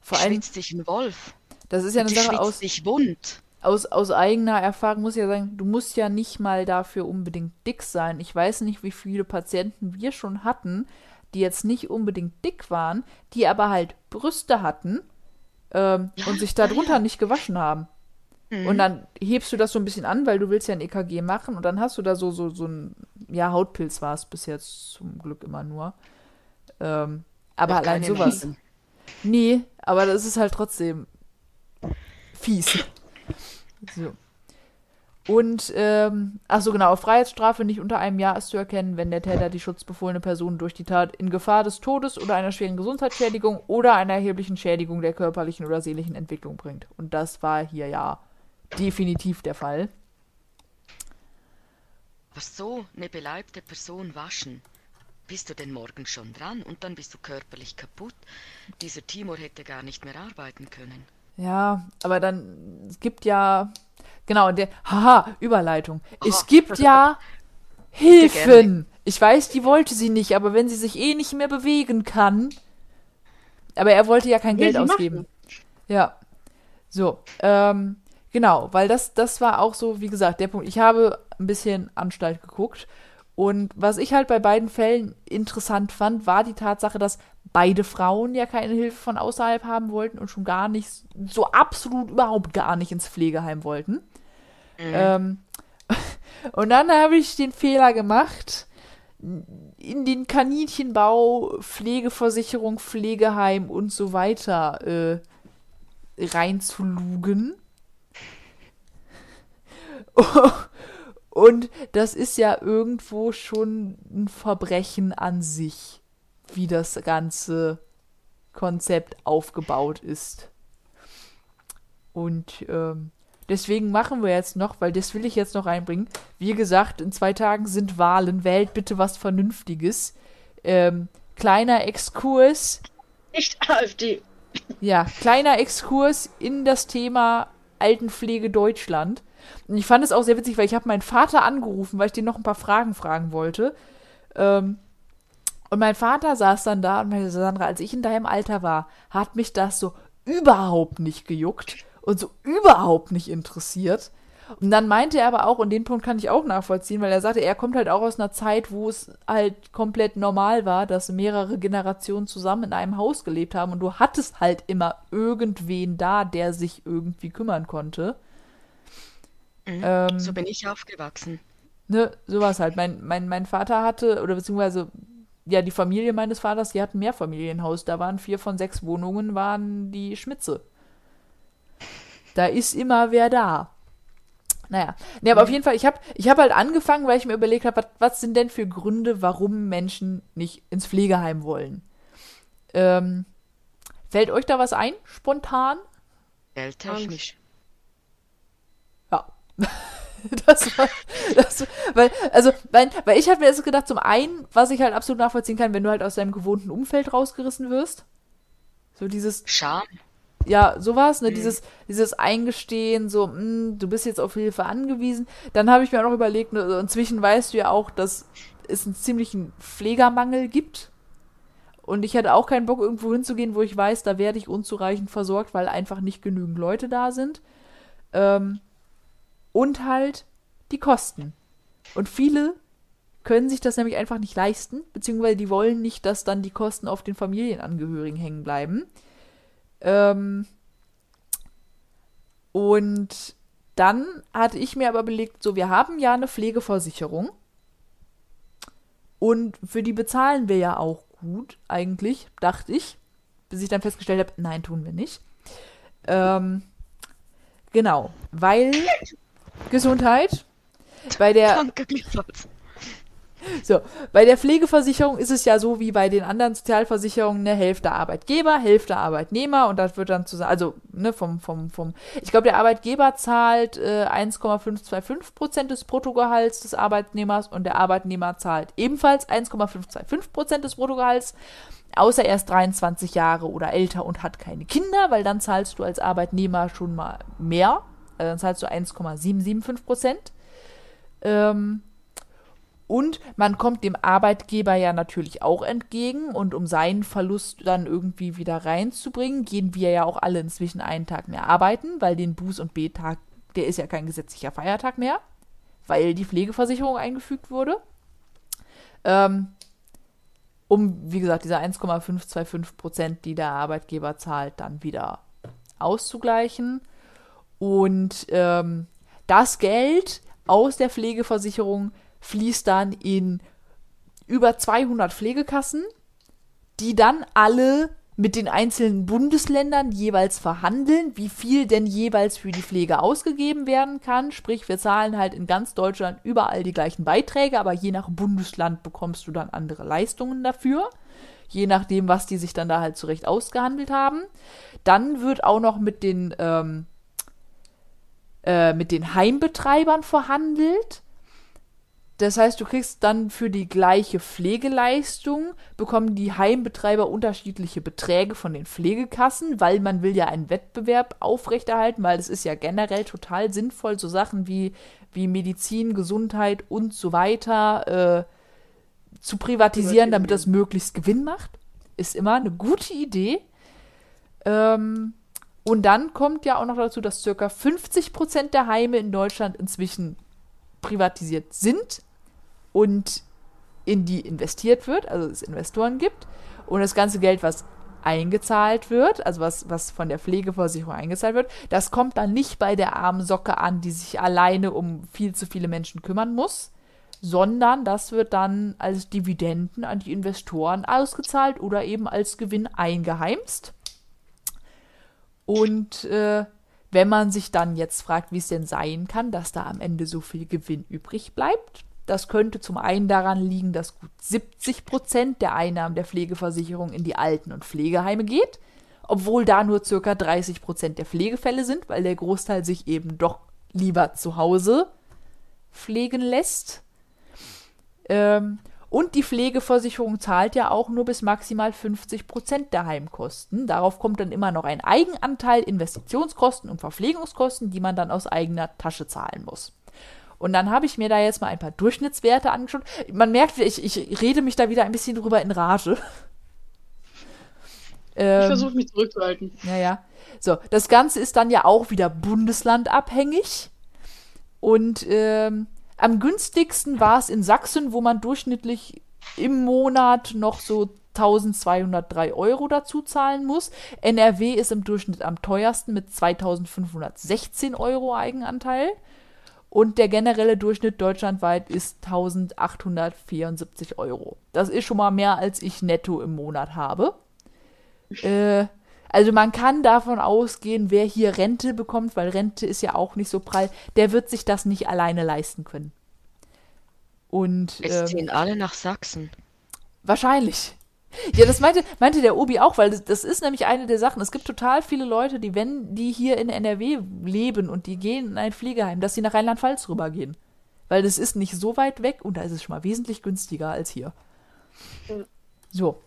Vor allem, schwitzt sich ein Wolf. das ist ja eine Sache aus, sich wund. aus, aus eigener Erfahrung, muss ich ja sagen, du musst ja nicht mal dafür unbedingt dick sein. Ich weiß nicht, wie viele Patienten wir schon hatten, die jetzt nicht unbedingt dick waren, die aber halt Brüste hatten ähm, Ja, und sich darunter ja. nicht gewaschen haben. Mhm. Und dann hebst du das so ein bisschen an, weil du willst ja ein EKG machen und dann hast du da so, so, so ein, ja, Hautpilz war es bis jetzt zum Glück immer nur. Ähm, aber Noch allein sowas. Narben. Nee, aber das ist halt trotzdem fies. So. Und, ähm, ach so genau, Freiheitsstrafe nicht unter einem Jahr ist zu erkennen, wenn der Täter die schutzbefohlene Person durch die Tat in Gefahr des Todes oder einer schweren Gesundheitsschädigung oder einer erheblichen Schädigung der körperlichen oder seelischen Entwicklung bringt. Und das war hier ja definitiv der Fall. Aber so eine beleibte Person waschen, bist du denn morgen schon dran und dann bist du körperlich kaputt. Dieser Timur hätte gar nicht mehr arbeiten können. Ja, aber dann, es gibt ja, genau, der, haha, Überleitung. Es gibt ja Hilfen. Ich weiß, die wollte sie nicht, aber wenn sie sich eh nicht mehr bewegen kann. Aber er wollte ja kein Geld ausgeben. machen. Ja. So, ähm, genau, weil das, das war auch so, wie gesagt, der Punkt. Ich habe ein bisschen Anstalt geguckt. Und was ich halt bei beiden Fällen interessant fand, war die Tatsache, dass beide Frauen ja keine Hilfe von außerhalb haben wollten und schon gar nicht, so absolut überhaupt gar nicht ins Pflegeheim wollten. Ähm, und dann habe ich den Fehler gemacht, in den Kaninchenbau, Pflegeversicherung, Pflegeheim und so weiter äh, reinzulugen. Und das ist ja irgendwo schon ein Verbrechen an sich, wie das ganze Konzept aufgebaut ist. Und ähm, deswegen machen wir jetzt noch, weil das will ich jetzt noch einbringen. Wie gesagt, in zwei Tagen sind Wahlen. Wählt bitte was Vernünftiges. Ähm, kleiner Exkurs. Nicht AfD. Ja, kleiner Exkurs in das Thema Altenpflege Deutschland. Und ich fand es auch sehr witzig, weil ich habe meinen Vater angerufen, weil ich den noch ein paar Fragen fragen wollte. Ähm, und mein Vater saß dann da und meinte, Sandra, als ich in deinem Alter war, hat mich das so überhaupt nicht gejuckt und so überhaupt nicht interessiert. Und dann meinte er aber auch, und den Punkt kann ich auch nachvollziehen, weil er sagte, er kommt halt auch aus einer Zeit, wo es halt komplett normal war, dass mehrere Generationen zusammen in einem Haus gelebt haben und du hattest halt immer irgendwen da, der sich irgendwie kümmern konnte. Mhm. Ähm, So bin ich aufgewachsen. ne, sowas halt. Mein, mein, mein Vater hatte, oder beziehungsweise, ja, die Familie meines Vaters, die hatten ein Mehrfamilienhaus. Da waren vier von sechs Wohnungen, waren die Schmitze. Da ist immer wer da. Naja, ne, aber auf jeden Fall, ich habe ich hab halt angefangen, weil ich mir überlegt habe, was, was sind denn für Gründe, warum Menschen nicht ins Pflegeheim wollen? Ähm, fällt euch da was ein, spontan? Geldtechnisch. Ja. Das war, das, weil, also, weil, weil ich habe mir jetzt gedacht, zum einen, was ich halt absolut nachvollziehen kann, wenn du halt aus deinem gewohnten Umfeld rausgerissen wirst. So dieses, Scham. Ja, sowas, ne, Mhm. dieses, dieses Eingestehen, so, mh, du bist jetzt auf Hilfe angewiesen. Dann habe ich mir auch noch überlegt, ne, inzwischen weißt du ja auch, dass es einen ziemlichen Pflegermangel gibt. Und ich hatte auch keinen Bock, irgendwo hinzugehen, wo ich weiß, da werde ich unzureichend versorgt, weil einfach nicht genügend Leute da sind. Ähm, und halt die Kosten. Und viele können sich das nämlich einfach nicht leisten, beziehungsweise die wollen nicht, dass dann die Kosten auf den Familienangehörigen hängen bleiben. Ähm, und dann hatte ich mir aber belegt, so, wir haben ja eine Pflegeversicherung. Und für die bezahlen wir ja auch gut, eigentlich, dachte ich. Bis ich dann festgestellt habe, nein, tun wir nicht. Ähm, genau, weil Gesundheit bei der Danke. So, bei der Pflegeversicherung ist es ja so wie bei den anderen Sozialversicherungen eine Hälfte Arbeitgeber, Hälfte Arbeitnehmer und das wird dann zusammen, also ne, vom, vom, vom, ich glaube, der Arbeitgeber zahlt äh, 1,525 Prozent des Bruttogehalts des Arbeitnehmers und der Arbeitnehmer zahlt ebenfalls 1,525 Prozent des Bruttogehalts, außer er ist 23 Jahre oder älter und hat keine Kinder, weil dann zahlst du als Arbeitnehmer schon mal mehr, also dann zahlst du 1,775 Prozent. Ähm, und man kommt dem Arbeitgeber ja natürlich auch entgegen und um seinen Verlust dann irgendwie wieder reinzubringen, gehen wir ja auch alle inzwischen einen Tag mehr arbeiten, weil den Buß- und B-Tag, der ist ja kein gesetzlicher Feiertag mehr, weil die Pflegeversicherung eingefügt wurde. Ähm, um, wie gesagt, diese 1,525 Prozent, die der Arbeitgeber zahlt, dann wieder auszugleichen. Und ähm, das Geld aus der Pflegeversicherung fließt dann in über 200 Pflegekassen, die dann alle mit den einzelnen Bundesländern jeweils verhandeln, wie viel denn jeweils für die Pflege ausgegeben werden kann. Sprich, wir zahlen halt in ganz Deutschland überall die gleichen Beiträge, aber je nach Bundesland bekommst du dann andere Leistungen dafür. Je nachdem, was die sich dann da halt zurecht ausgehandelt haben. Dann wird auch noch mit den, ähm, äh, mit den Heimbetreibern verhandelt das heißt, du kriegst dann für die gleiche Pflegeleistung, bekommen die Heimbetreiber unterschiedliche Beträge von den Pflegekassen, weil man will ja einen Wettbewerb aufrechterhalten, weil es ist ja generell total sinnvoll, so Sachen wie, wie Medizin, Gesundheit und so weiter äh, zu privatisieren, damit das möglichst Gewinn macht. Ist immer eine gute Idee. Ähm, und dann kommt ja auch noch dazu, dass circa 50 Prozent der Heime in Deutschland inzwischen privatisiert sind und in die investiert wird, also es Investoren gibt. Und das ganze Geld, was eingezahlt wird, also was, was von der Pflegeversicherung eingezahlt wird, das kommt dann nicht bei der armen Socke an, die sich alleine um viel zu viele Menschen kümmern muss, sondern das wird dann als Dividenden an die Investoren ausgezahlt oder eben als Gewinn eingeheimst. Und äh, wenn man sich dann jetzt fragt, wie es denn sein kann, dass da am Ende so viel Gewinn übrig bleibt, das könnte zum einen daran liegen, dass gut 70 Prozent der Einnahmen der Pflegeversicherung in die Alten- und Pflegeheime geht, obwohl da nur circa 30 Prozent der Pflegefälle sind, weil der Großteil sich eben doch lieber zu Hause pflegen lässt. Ähm, und die Pflegeversicherung zahlt ja auch nur bis maximal 50 Prozent der Heimkosten. Darauf kommt dann immer noch ein Eigenanteil Investitionskosten und Verpflegungskosten, die man dann aus eigener Tasche zahlen muss. Und dann habe ich mir da jetzt mal ein paar Durchschnittswerte angeschaut. Man merkt, ich, ich rede mich da wieder ein bisschen drüber in Rage. Ähm, ich versuche mich zurückzuhalten. Ja, ja. So, das Ganze ist dann ja auch wieder bundeslandabhängig. Und ähm, am günstigsten war es in Sachsen, wo man durchschnittlich im Monat noch so 1203 Euro dazu zahlen muss. NRW ist im Durchschnitt am teuersten mit 2516 Euro Eigenanteil. Und der generelle Durchschnitt deutschlandweit ist 1874 Euro. Das ist schon mal mehr, als ich netto im Monat habe. Äh, also man kann davon ausgehen, wer hier Rente bekommt, weil Rente ist ja auch nicht so prall, der wird sich das nicht alleine leisten können. Und es ähm, ziehen alle nach Sachsen. Wahrscheinlich. Ja, das meinte, meinte der Obi auch, weil das, das, ist nämlich eine der Sachen. Es gibt total viele Leute, die, wenn die hier in NRW leben und die gehen in ein Pflegeheim, dass sie nach Rheinland-Pfalz rübergehen. Weil das ist nicht so weit weg und da ist es schon mal wesentlich günstiger als hier. So.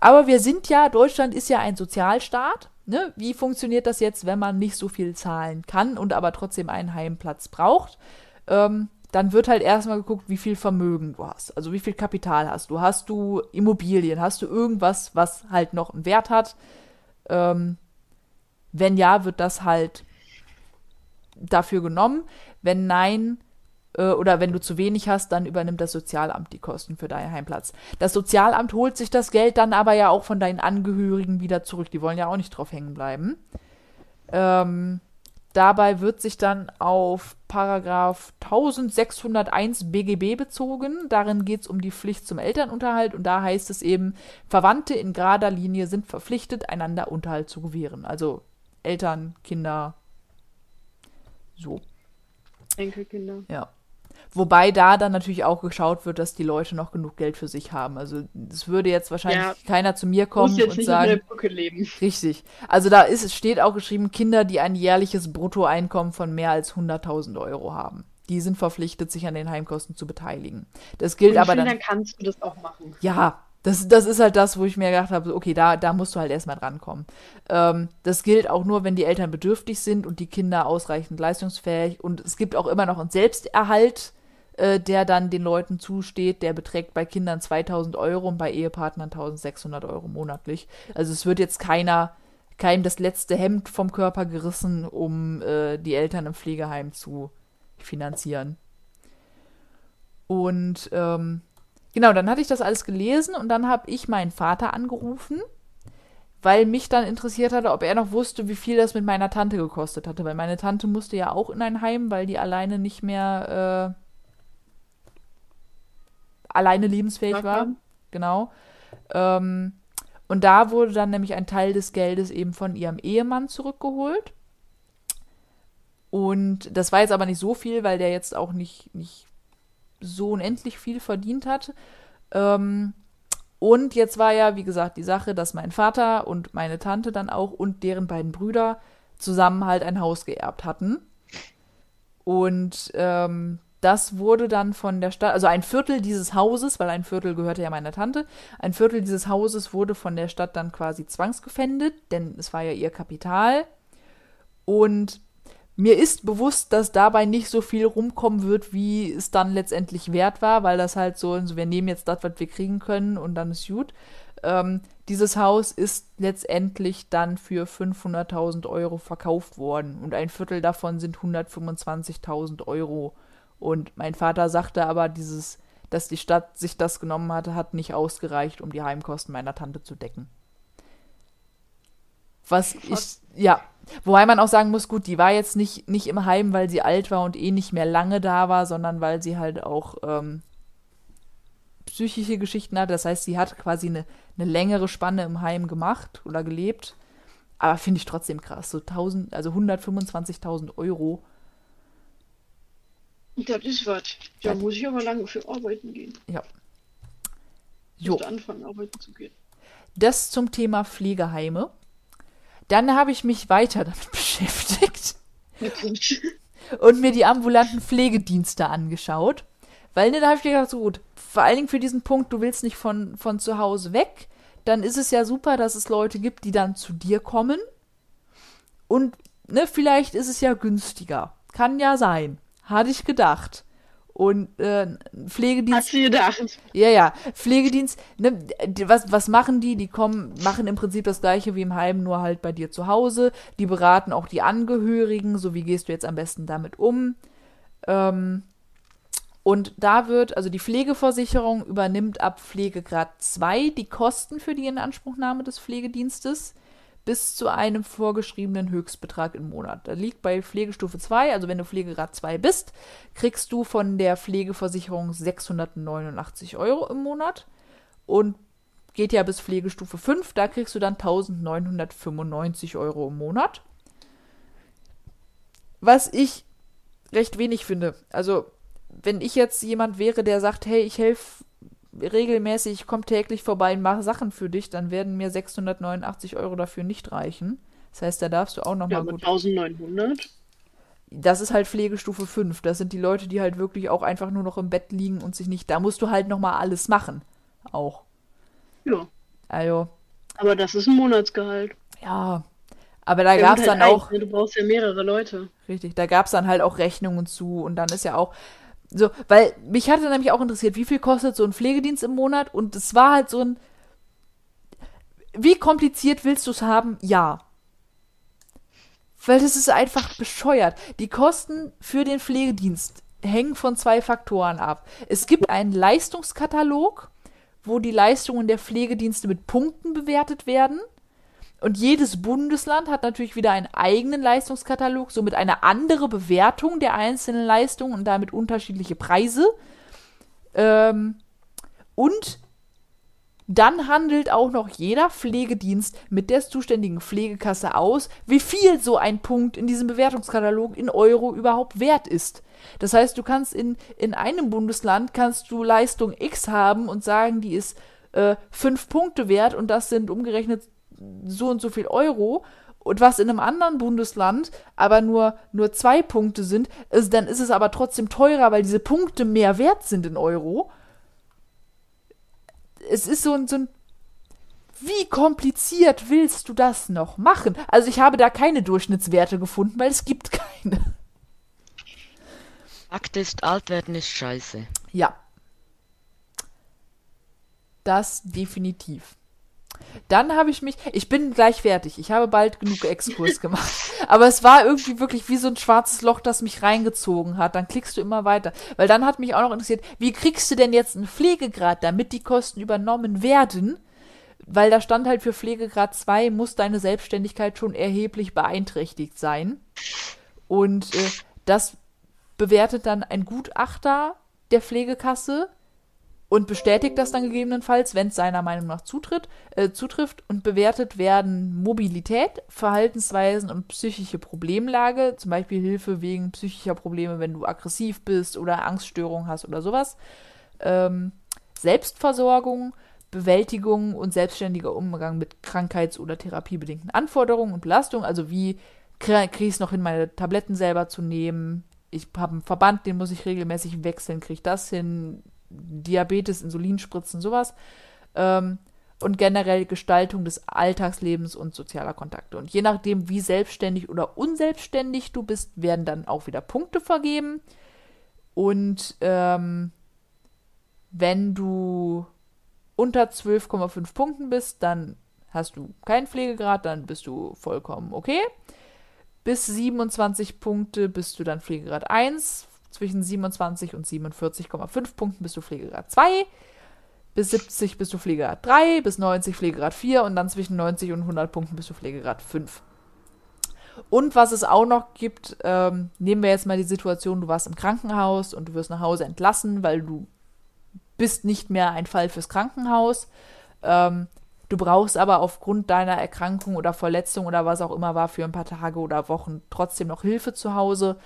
Aber wir sind ja, Deutschland ist ja ein Sozialstaat. Ne? Wie funktioniert das jetzt, wenn man nicht so viel zahlen kann und aber trotzdem einen Heimplatz braucht? Ähm, dann wird halt erstmal geguckt, wie viel Vermögen du hast. Also wie viel Kapital hast du. Hast du Immobilien? Hast du irgendwas, was halt noch einen Wert hat? Ähm, wenn ja, wird das halt dafür genommen. Wenn nein, äh, oder wenn du zu wenig hast, dann übernimmt das Sozialamt die Kosten für deinen Heimplatz. Das Sozialamt holt sich das Geld dann aber ja auch von deinen Angehörigen wieder zurück. Die wollen ja auch nicht drauf hängen bleiben. Ähm, Dabei wird sich dann auf Paragraph 1601 BGB bezogen. Darin geht es um die Pflicht zum Elternunterhalt und da heißt es eben, Verwandte in gerader Linie sind verpflichtet, einander Unterhalt zu gewähren. Also Eltern, Kinder, so. Enkelkinder. Ja. Wobei da dann natürlich auch geschaut wird, dass die Leute noch genug Geld für sich haben. Also es würde jetzt wahrscheinlich Ja. keiner zu mir kommen Muss jetzt und nicht sagen, in der Brücke leben. richtig. Also da ist steht auch geschrieben, Kinder, die ein jährliches Bruttoeinkommen von mehr als 100.000 Euro haben. Die sind verpflichtet, sich an den Heimkosten zu beteiligen. Das gilt aber dann dann kannst du das auch machen. ja, das, das ist halt das, wo ich mir gedacht habe, okay, da, da musst du halt erstmal drankommen. Ähm, das gilt auch nur, wenn die Eltern bedürftig sind und die Kinder ausreichend leistungsfähig. Und es gibt auch immer noch einen Selbsterhalt, äh, der dann den Leuten zusteht. Der beträgt bei Kindern 2000 Euro und bei Ehepartnern 1600 Euro monatlich. Also es wird jetzt keiner, keinem das letzte Hemd vom Körper gerissen, um äh, die Eltern im Pflegeheim zu finanzieren. Und ähm, Genau, dann hatte ich das alles gelesen und dann habe ich meinen Vater angerufen, weil mich dann interessiert hatte, ob er noch wusste, wie viel das mit meiner Tante gekostet hatte. Weil meine Tante musste ja auch in ein Heim, weil die alleine nicht mehr äh, alleine lebensfähig war. Genau. Ähm, und da wurde dann nämlich ein Teil des Geldes eben von ihrem Ehemann zurückgeholt. Und das war jetzt aber nicht so viel, weil der jetzt auch nicht, nicht so unendlich viel verdient hat. Ähm, und jetzt war ja, wie gesagt, die Sache, dass mein Vater und meine Tante dann auch und deren beiden Brüder zusammen halt ein Haus geerbt hatten. Und ähm, das wurde dann von der Stadt, also ein Viertel dieses Hauses, weil ein Viertel gehörte ja meiner Tante, ein Viertel dieses Hauses wurde von der Stadt dann quasi zwangsgefändet, denn es war ja ihr Kapital. Und mir ist bewusst, dass dabei nicht so viel rumkommen wird, wie es dann letztendlich wert war, weil das halt so, so wir nehmen jetzt das, was wir kriegen können und dann ist gut. Ähm, dieses Haus ist letztendlich dann für 500.000 Euro verkauft worden und ein Viertel davon sind 125.000 Euro. Und mein Vater sagte aber, dieses, dass die Stadt sich das genommen hatte, hat nicht ausgereicht, um die Heimkosten meiner Tante zu decken. Was ich, ja, wobei man auch sagen muss, gut, die war jetzt nicht, nicht im Heim, weil sie alt war und eh nicht mehr lange da war, sondern weil sie halt auch ähm, psychische Geschichten hat. Das heißt, sie hat quasi eine, eine längere Spanne im Heim gemacht oder gelebt. Aber finde ich trotzdem krass. So 1000, also 125.000 Euro. Das ist was. Da Ja. muss ich aber lange für arbeiten gehen. Ja. Ich Jo. musste anfangen, arbeiten zu gehen. Das zum Thema Pflegeheime. Dann habe ich mich weiter damit beschäftigt. Und mir die ambulanten Pflegedienste angeschaut. Weil ne, da habe ich gedacht, so gut, vor allen Dingen für diesen Punkt, du willst nicht von, von zu Hause weg, dann ist es ja super, dass es Leute gibt, die dann zu dir kommen. Und ne, vielleicht ist es ja günstiger. Kann ja sein. Hatte ich gedacht. Und äh, Pflegedienst. Hast du gedacht? Ja, ja. Pflegedienst, ne, was, was machen die? Die kommen, machen im Prinzip das gleiche wie im Heim, nur halt bei dir zu Hause. Die beraten auch die Angehörigen, so wie gehst du jetzt am besten damit um. Ähm, und da wird, also die Pflegeversicherung übernimmt ab Pflegegrad 2 die Kosten für die Inanspruchnahme des Pflegedienstes bis zu einem vorgeschriebenen Höchstbetrag im Monat. Da liegt bei Pflegestufe 2, also wenn du Pflegegrad 2 bist, kriegst du von der Pflegeversicherung 689 Euro im Monat und geht ja bis Pflegestufe 5, da kriegst du dann 1995 Euro im Monat. Was ich recht wenig finde. Also, wenn ich jetzt jemand wäre, der sagt, hey, ich helfe regelmäßig, ich komme täglich vorbei und mache Sachen für dich, dann werden mir 689 Euro dafür nicht reichen. Das heißt, da darfst du auch noch Ja, mal gut 1900. das ist halt Pflegestufe 5. Das sind die Leute, die halt wirklich auch einfach nur noch im Bett liegen und sich nicht. Da musst du halt nochmal alles machen. Auch. Ja. Also, Aber das ist ein Monatsgehalt. ja. Aber da Ja, gab es und dann halt auch, ne? Du brauchst ja mehrere Leute. richtig, da gab es dann halt auch Rechnungen zu und dann ist ja auch. So, weil mich hatte nämlich auch interessiert, wie viel kostet so ein Pflegedienst im Monat und es war halt so ein. Wie kompliziert willst du es haben? Ja. Weil das ist einfach bescheuert. Die Kosten für den Pflegedienst hängen von zwei Faktoren ab. Es gibt einen Leistungskatalog, wo die Leistungen der Pflegedienste mit Punkten bewertet werden. Und jedes Bundesland hat natürlich wieder einen eigenen Leistungskatalog, somit eine andere Bewertung der einzelnen Leistungen und damit unterschiedliche Preise. Ähm, und Dann handelt auch noch jeder Pflegedienst mit der zuständigen Pflegekasse aus, wie viel so ein Punkt in diesem Bewertungskatalog in Euro überhaupt wert ist. Das heißt, du kannst in, in einem Bundesland kannst du Leistung X haben und sagen, die ist äh, fünf Punkte wert und das sind umgerechnet so und so viel Euro. Und was in einem anderen Bundesland aber nur, nur zwei Punkte sind, ist, dann ist es aber trotzdem teurer, weil diese Punkte mehr wert sind in Euro. Es ist so ein, so ein wie kompliziert willst du das noch machen? Also ich habe da keine Durchschnittswerte gefunden, weil es gibt keine. Fakt ist, Altwerden ist scheiße. Ja. Das definitiv. Dann habe ich mich, ich bin gleich fertig, ich habe bald genug Exkurs gemacht. Aber es war irgendwie wirklich wie so ein schwarzes Loch, das mich reingezogen hat. Dann klickst du immer weiter. Weil dann hat mich auch noch interessiert, wie kriegst du denn jetzt einen Pflegegrad, damit die Kosten übernommen werden? Weil da stand halt für Pflegegrad 2 muss deine Selbstständigkeit schon erheblich beeinträchtigt sein. Und äh, das bewertet dann ein Gutachter der Pflegekasse und bestätigt das dann gegebenenfalls, wenn es seiner Meinung nach zutritt, äh, zutrifft und bewertet werden Mobilität, Verhaltensweisen und psychische Problemlage, zum Beispiel Hilfe wegen psychischer Probleme, wenn du aggressiv bist oder Angststörungen hast oder sowas, ähm, Selbstversorgung, Bewältigung und selbstständiger Umgang mit krankheits- oder therapiebedingten Anforderungen und Belastungen, also wie kriege ich es noch hin, meine Tabletten selber zu nehmen, ich habe einen Verband, den muss ich regelmäßig wechseln, kriege ich das hin, Diabetes, Insulinspritzen, sowas. Ähm, und generell Gestaltung des Alltagslebens und sozialer Kontakte. Und je nachdem, wie selbstständig oder unselbstständig du bist, werden dann auch wieder Punkte vergeben. Und ähm, wenn du unter 12,5 Punkten bist, dann hast du keinen Pflegegrad, dann bist du vollkommen okay. Bis 27 Punkte bist du dann Pflegegrad 1, zwischen 27 und 47,5 Punkten bist du Pflegegrad 2. Bis 70 bist du Pflegegrad 3, bis 90 Pflegegrad 4 und dann zwischen 90 und 100 Punkten bist du Pflegegrad 5. Und was es auch noch gibt, ähm, nehmen wir jetzt mal die Situation, du warst im Krankenhaus und du wirst nach Hause entlassen, weil du bist nicht mehr ein Fall fürs Krankenhaus. Ähm, du brauchst aber aufgrund deiner Erkrankung oder Verletzung oder was auch immer war für ein paar Tage oder Wochen trotzdem noch Hilfe zu Hause.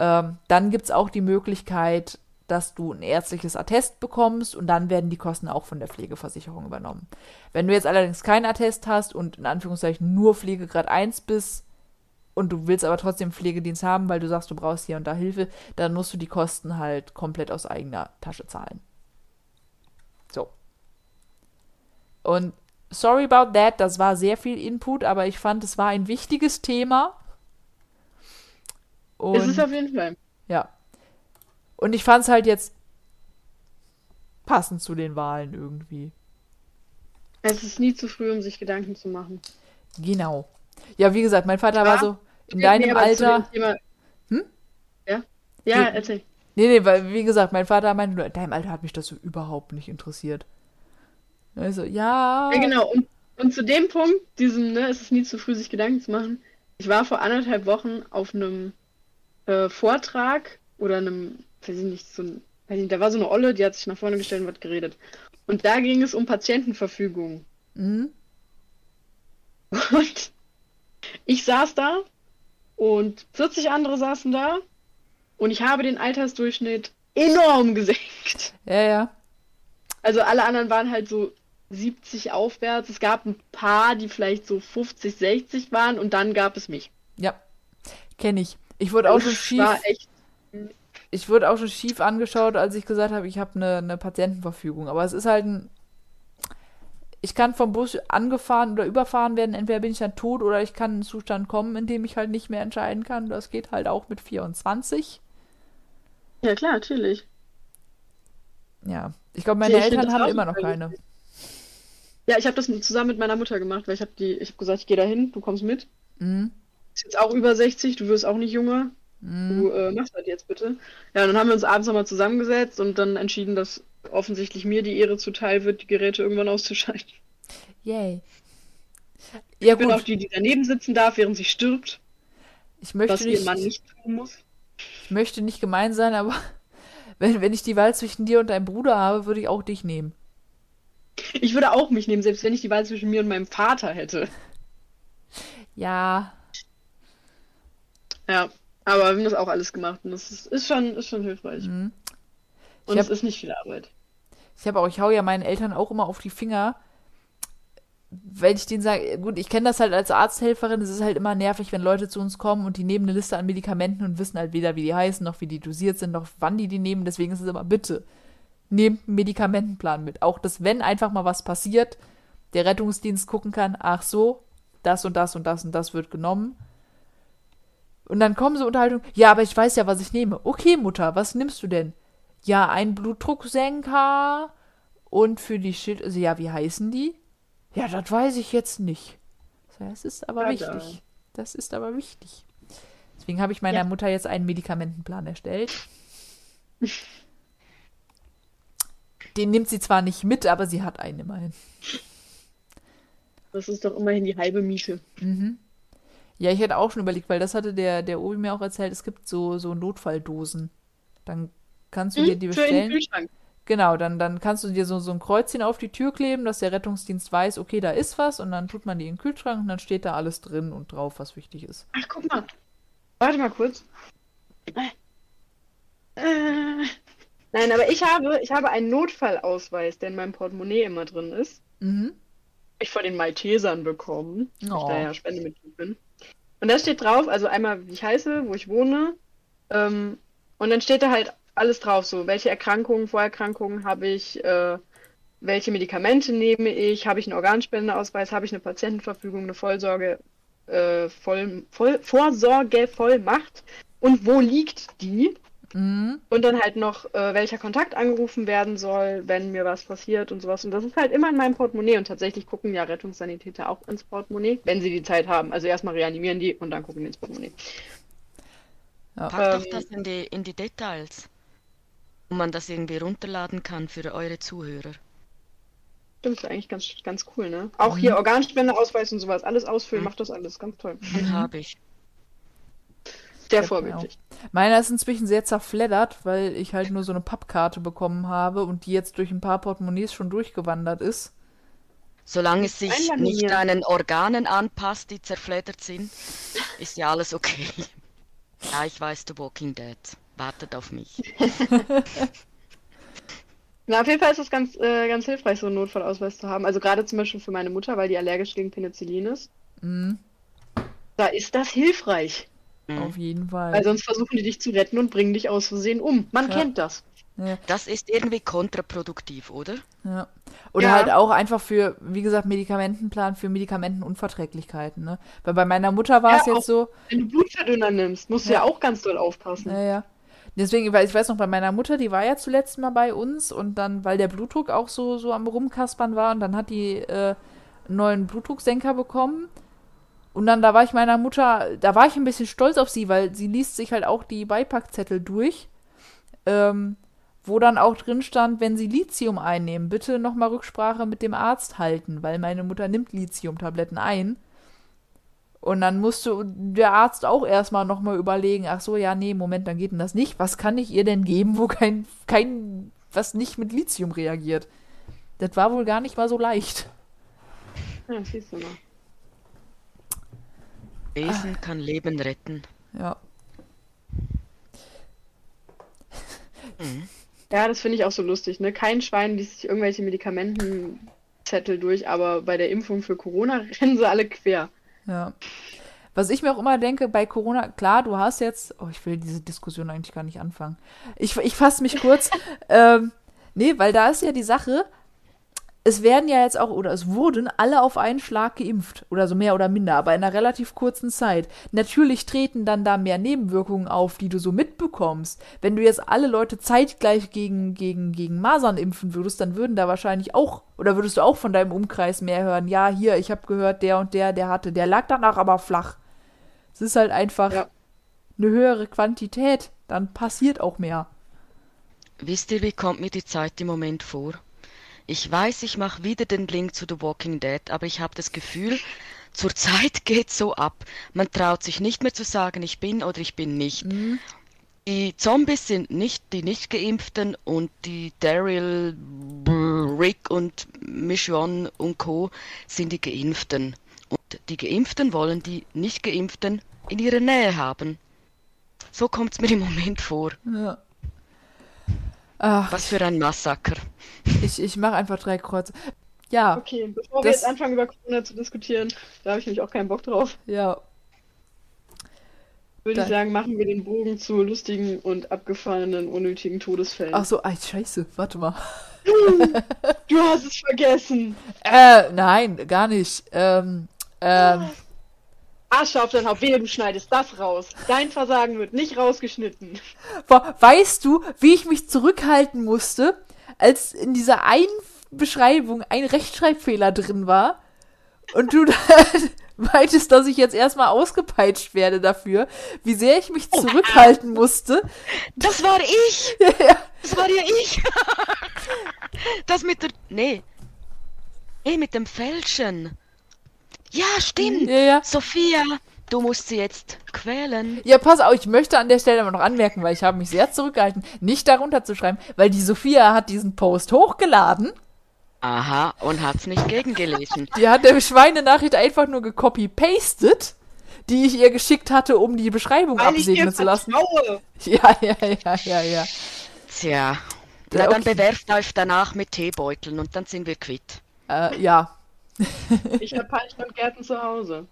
Ähm, dann gibt es auch die Möglichkeit, dass du ein ärztliches Attest bekommst und dann werden die Kosten auch von der Pflegeversicherung übernommen. Wenn du jetzt allerdings kein Attest hast und in Anführungszeichen nur Pflegegrad 1 bist und du willst aber trotzdem Pflegedienst haben, weil du sagst, du brauchst hier und da Hilfe, dann musst du die Kosten halt komplett aus eigener Tasche zahlen. So. Und sorry about that, das war sehr viel Input, aber ich fand, es war ein wichtiges Thema und, ist es auf jeden Fall. Ja. Und ich fand es halt jetzt passend zu den Wahlen irgendwie. Es ist nie zu früh, um sich Gedanken zu machen. Genau. Ja, wie gesagt, mein Vater ja. war so in deinem Alter. Hm? Ja? Ja, nee. erzähl. Nee, nee, weil, wie gesagt, mein Vater meinte nur, in deinem Alter hat mich das so überhaupt nicht interessiert. Also, ja. Ja, genau. Und, und zu dem Punkt, diesem, ne, es ist nie zu früh, sich Gedanken zu machen. Ich war vor anderthalb Wochen auf einem äh, Vortrag oder einem, weiß ich nicht, so ein, weiß ich nicht, da war so eine Olle, die hat sich nach vorne gestellt und hat geredet. Und da ging es um Patientenverfügung. Mhm. Und ich saß da und 40 andere saßen da und ich habe den Altersdurchschnitt enorm gesenkt. Ja, ja. Also alle anderen waren halt so 70 aufwärts. Es gab ein paar, die vielleicht so 50, 60 waren und dann gab es mich. Ja, kenne ich. Ich wurde auch schon schief. Ich wurde auch schon schief angeschaut, als ich gesagt habe, ich habe eine, eine Patientenverfügung. Aber es ist halt ein. Ich kann vom Bus angefahren oder überfahren werden. Entweder bin ich dann tot oder ich kann in einen Zustand kommen, in dem ich halt nicht mehr entscheiden kann. Das geht halt auch mit 24. Ja, klar, natürlich. Ja, ich glaube, meine ja, ich Eltern haben immer noch keine. Ja, ich habe das zusammen mit meiner Mutter gemacht, weil ich habe die, ich habe gesagt, ich gehe dahin, du kommst mit. Mhm bist jetzt auch über 60, du wirst auch nicht jünger. Mm. Du äh, machst das jetzt bitte. Ja, dann haben wir uns abends nochmal zusammengesetzt und dann entschieden, dass offensichtlich mir die Ehre zuteil wird, die Geräte irgendwann auszuschalten. Yay. Ja, ich bin auch die, die daneben sitzen darf, während sie stirbt. Ich möchte was nicht, ihr Mann nicht tun muss. Ich möchte nicht gemein sein, aber wenn, wenn ich die Wahl zwischen dir und deinem Bruder habe, würde ich auch dich nehmen. Ich würde auch mich nehmen, selbst wenn ich die Wahl zwischen mir und meinem Vater hätte. Ja, Ja, aber wir haben das auch alles gemacht und das ist, ist schon, ist schon hilfreich. mhm. Und hab- es ist nicht viel Arbeit. Ich habe auch, ich hau ja meinen Eltern auch immer auf die Finger, wenn ich denen sage, gut, ich kenne das halt als Arzthelferin, es ist halt immer nervig, wenn Leute zu uns kommen und die nehmen eine Liste an Medikamenten und wissen halt weder, wie die heißen, noch wie die dosiert sind, noch wann die die nehmen. Deswegen ist es immer, bitte, nehmt einen Medikamentenplan mit. Auch, dass wenn einfach mal was passiert, der Rettungsdienst gucken kann, ach so, das und das und das und das wird genommen. Und dann kommen so Unterhaltungen, ja, aber ich weiß ja, was ich nehme. Okay, Mutter, was nimmst du denn? Ja, ein Blutdrucksenker und für die Schild, also ja, wie heißen die? Ja, das weiß ich jetzt nicht. Das ist aber Ja, da. wichtig. Das ist aber wichtig. Deswegen habe ich meiner Ja. Mutter jetzt einen Medikamentenplan erstellt. Den nimmt sie zwar nicht mit, aber sie hat einen immerhin. Das ist doch immerhin die halbe Miete. Mhm. Ja, ich hätte auch schon überlegt, weil das hatte der, der Obi mir auch erzählt, es gibt so, so Notfalldosen. Dann kannst du dir die Hm, in den bestellen. Genau, dann, dann kannst du dir so, so ein Kreuzchen auf die Tür kleben, dass der Rettungsdienst weiß, okay, da ist was und dann tut man die in den Kühlschrank und dann steht da alles drin und drauf, was wichtig ist. Ach, guck mal. Warte mal kurz. Äh, nein, aber ich habe, ich habe einen Notfallausweis, der in meinem Portemonnaie immer drin ist. Mhm. Ich von den Maltesern bekommen, Oh. ich da ja Spendemitglied bin. Und da steht drauf, also einmal, wie ich heiße, wo ich wohne, ähm, und dann steht da halt alles drauf, so welche Erkrankungen, Vorerkrankungen habe ich, äh, welche Medikamente nehme ich, habe ich einen Organspendeausweis, habe ich eine Patientenverfügung, eine Vollsorge, äh, Voll, Voll, Vorsorgevollmacht und wo liegt die? Mhm. Und dann halt noch, äh, welcher Kontakt angerufen werden soll, wenn mir was passiert und sowas. Und das ist halt immer in meinem Portemonnaie. Und tatsächlich gucken ja Rettungssanitäter auch ins Portemonnaie, wenn sie die Zeit haben. Also erstmal reanimieren die und dann gucken die ins Portemonnaie. Pack Ähm, doch das in die, in die Details, wo man das irgendwie runterladen kann für eure Zuhörer. Stimmt, ist eigentlich ganz, ganz cool, ne? Auch hier Organspendeausweis und sowas, alles ausfüllen, macht das alles ganz toll. Den habe ich. Sehr Ja, vorbildlich. Meiner ist inzwischen sehr zerfleddert, weil ich halt nur so eine Pappkarte bekommen habe und die jetzt durch ein paar Portemonnaies schon durchgewandert ist. Solange es sich nicht deinen Organen anpasst, die zerfleddert sind, ist ja alles okay. Ja, ich weiß, The Walking Dead wartet auf mich. Na, auf jeden Fall ist es ganz, äh, ganz hilfreich, so einen Notfallausweis zu haben. Also gerade zum Beispiel für meine Mutter, weil die allergisch gegen Penicillin ist. Mhm. Da ist das hilfreich. Mhm. Auf jeden Fall. Weil sonst versuchen die dich zu retten und bringen dich aus Versehen um. Man Ja. kennt das. ja, Das ist irgendwie kontraproduktiv, oder? ja. Oder Ja. halt auch einfach für, wie gesagt, Medikamentenplan für Medikamentenunverträglichkeiten, ne? Weil bei meiner Mutter war Ja, es jetzt so, Wenn du Blutverdünner nimmst, musst du Ja. ja auch ganz doll aufpassen. Ja, ja. Deswegen, weil ich weiß noch, bei meiner Mutter, die war ja zuletzt mal bei uns und dann, weil der Blutdruck auch so, so am Rumkaspern war und dann hat die äh, einen neuen Blutdrucksenker bekommen. Und dann, da war ich meiner Mutter, da war ich ein bisschen stolz auf sie, weil sie liest sich halt auch die Beipackzettel durch, ähm, wo dann auch drin stand, wenn sie Lithium einnehmen, bitte nochmal Rücksprache mit dem Arzt halten, weil meine Mutter nimmt Lithiumtabletten ein. Und dann musste der Arzt auch erstmal nochmal überlegen, ach so, ja, nee, Moment, dann geht denn das nicht. Was kann ich ihr denn geben, wo kein, kein, was nicht mit Lithium reagiert? Das war wohl gar nicht mal so leicht. Ja, siehst du mal. Lesen kann Leben retten. Ja. Ja, das finde ich auch so lustig, ne? Kein Schwein liest sich irgendwelche Medikamentenzettel durch, aber bei der Impfung für Corona rennen sie alle quer. Ja. Was ich mir auch immer denke, bei Corona, klar, du hast jetzt, oh, ich will diese Diskussion eigentlich gar nicht anfangen. Ich, ich fasse mich kurz. ähm, nee, weil da ist ja die Sache, es werden ja jetzt auch, oder es wurden alle auf einen Schlag geimpft. Oder so mehr oder minder, aber in einer relativ kurzen Zeit. Natürlich treten dann da mehr Nebenwirkungen auf, die du so mitbekommst. Wenn du jetzt alle Leute zeitgleich gegen, gegen, gegen Masern impfen würdest, dann würden da wahrscheinlich auch, oder würdest du auch von deinem Umkreis mehr hören, ja, hier, ich habe gehört, der und der, der hatte, der lag danach aber flach. Es ist halt einfach Ja. eine höhere Quantität, dann passiert auch mehr. Wisst ihr, wie kommt mir die Zeit im Moment vor? Ich weiß, ich mache wieder den Link zu The Walking Dead, aber ich habe das Gefühl, zur Zeit geht so ab. Man traut sich nicht mehr zu sagen, ich bin oder ich bin nicht. Die Zombies sind nicht die nicht geimpften und die Daryl Rick und Michonne und Co. sind die Geimpften. Und die Geimpften wollen die Nicht-Geimpften in ihrer Nähe haben. So kommt es mir im Moment vor. Ja. Ach, Was für ein Massaker. ich, ich mache einfach drei Kreuze. Ja, Okay, bevor wir Das- jetzt anfangen über Corona zu diskutieren, da habe ich nämlich auch keinen Bock drauf, ja. würde Da- ich sagen, machen wir den Bogen zu lustigen und abgefahrenen, unnötigen Todesfällen. Ach so, ei, scheiße, warte mal. Du hast es vergessen. Äh, nein, gar nicht. Ähm, ähm, Asche auf dein Haupt. Wehe, du schneidest das raus. Dein Versagen wird nicht rausgeschnitten. Weißt du, wie ich mich zurückhalten musste, als in dieser einen Beschreibung ein Rechtschreibfehler drin war und du meintest, dass ich jetzt erstmal ausgepeitscht werde dafür, wie sehr ich mich zurückhalten musste. Das war ich! Ja, Das war ja ich! Das mit der. Nee. Nee, mit dem Fälschen. Ja, stimmt! ja, ja. Sophia, du musst sie jetzt quälen. Ja, pass auf, ich möchte an der Stelle aber noch anmerken, weil ich habe mich sehr zurückgehalten, nicht darunter zu schreiben, weil die Sophia hat diesen Post hochgeladen. Aha, und hat's nicht gegengelesen. Die hat der Schweinenachricht einfach nur gecopy-pastet, die ich ihr geschickt hatte, um die Beschreibung Weil absegnen zu lassen. Ja, ja, ja, ja, ja. Tja. Ja, Na, dann okay. bewerft euch danach mit Teebeuteln und dann sind wir quitt. Äh, ja. Ich habe Peitschen und Gärten zu Hause.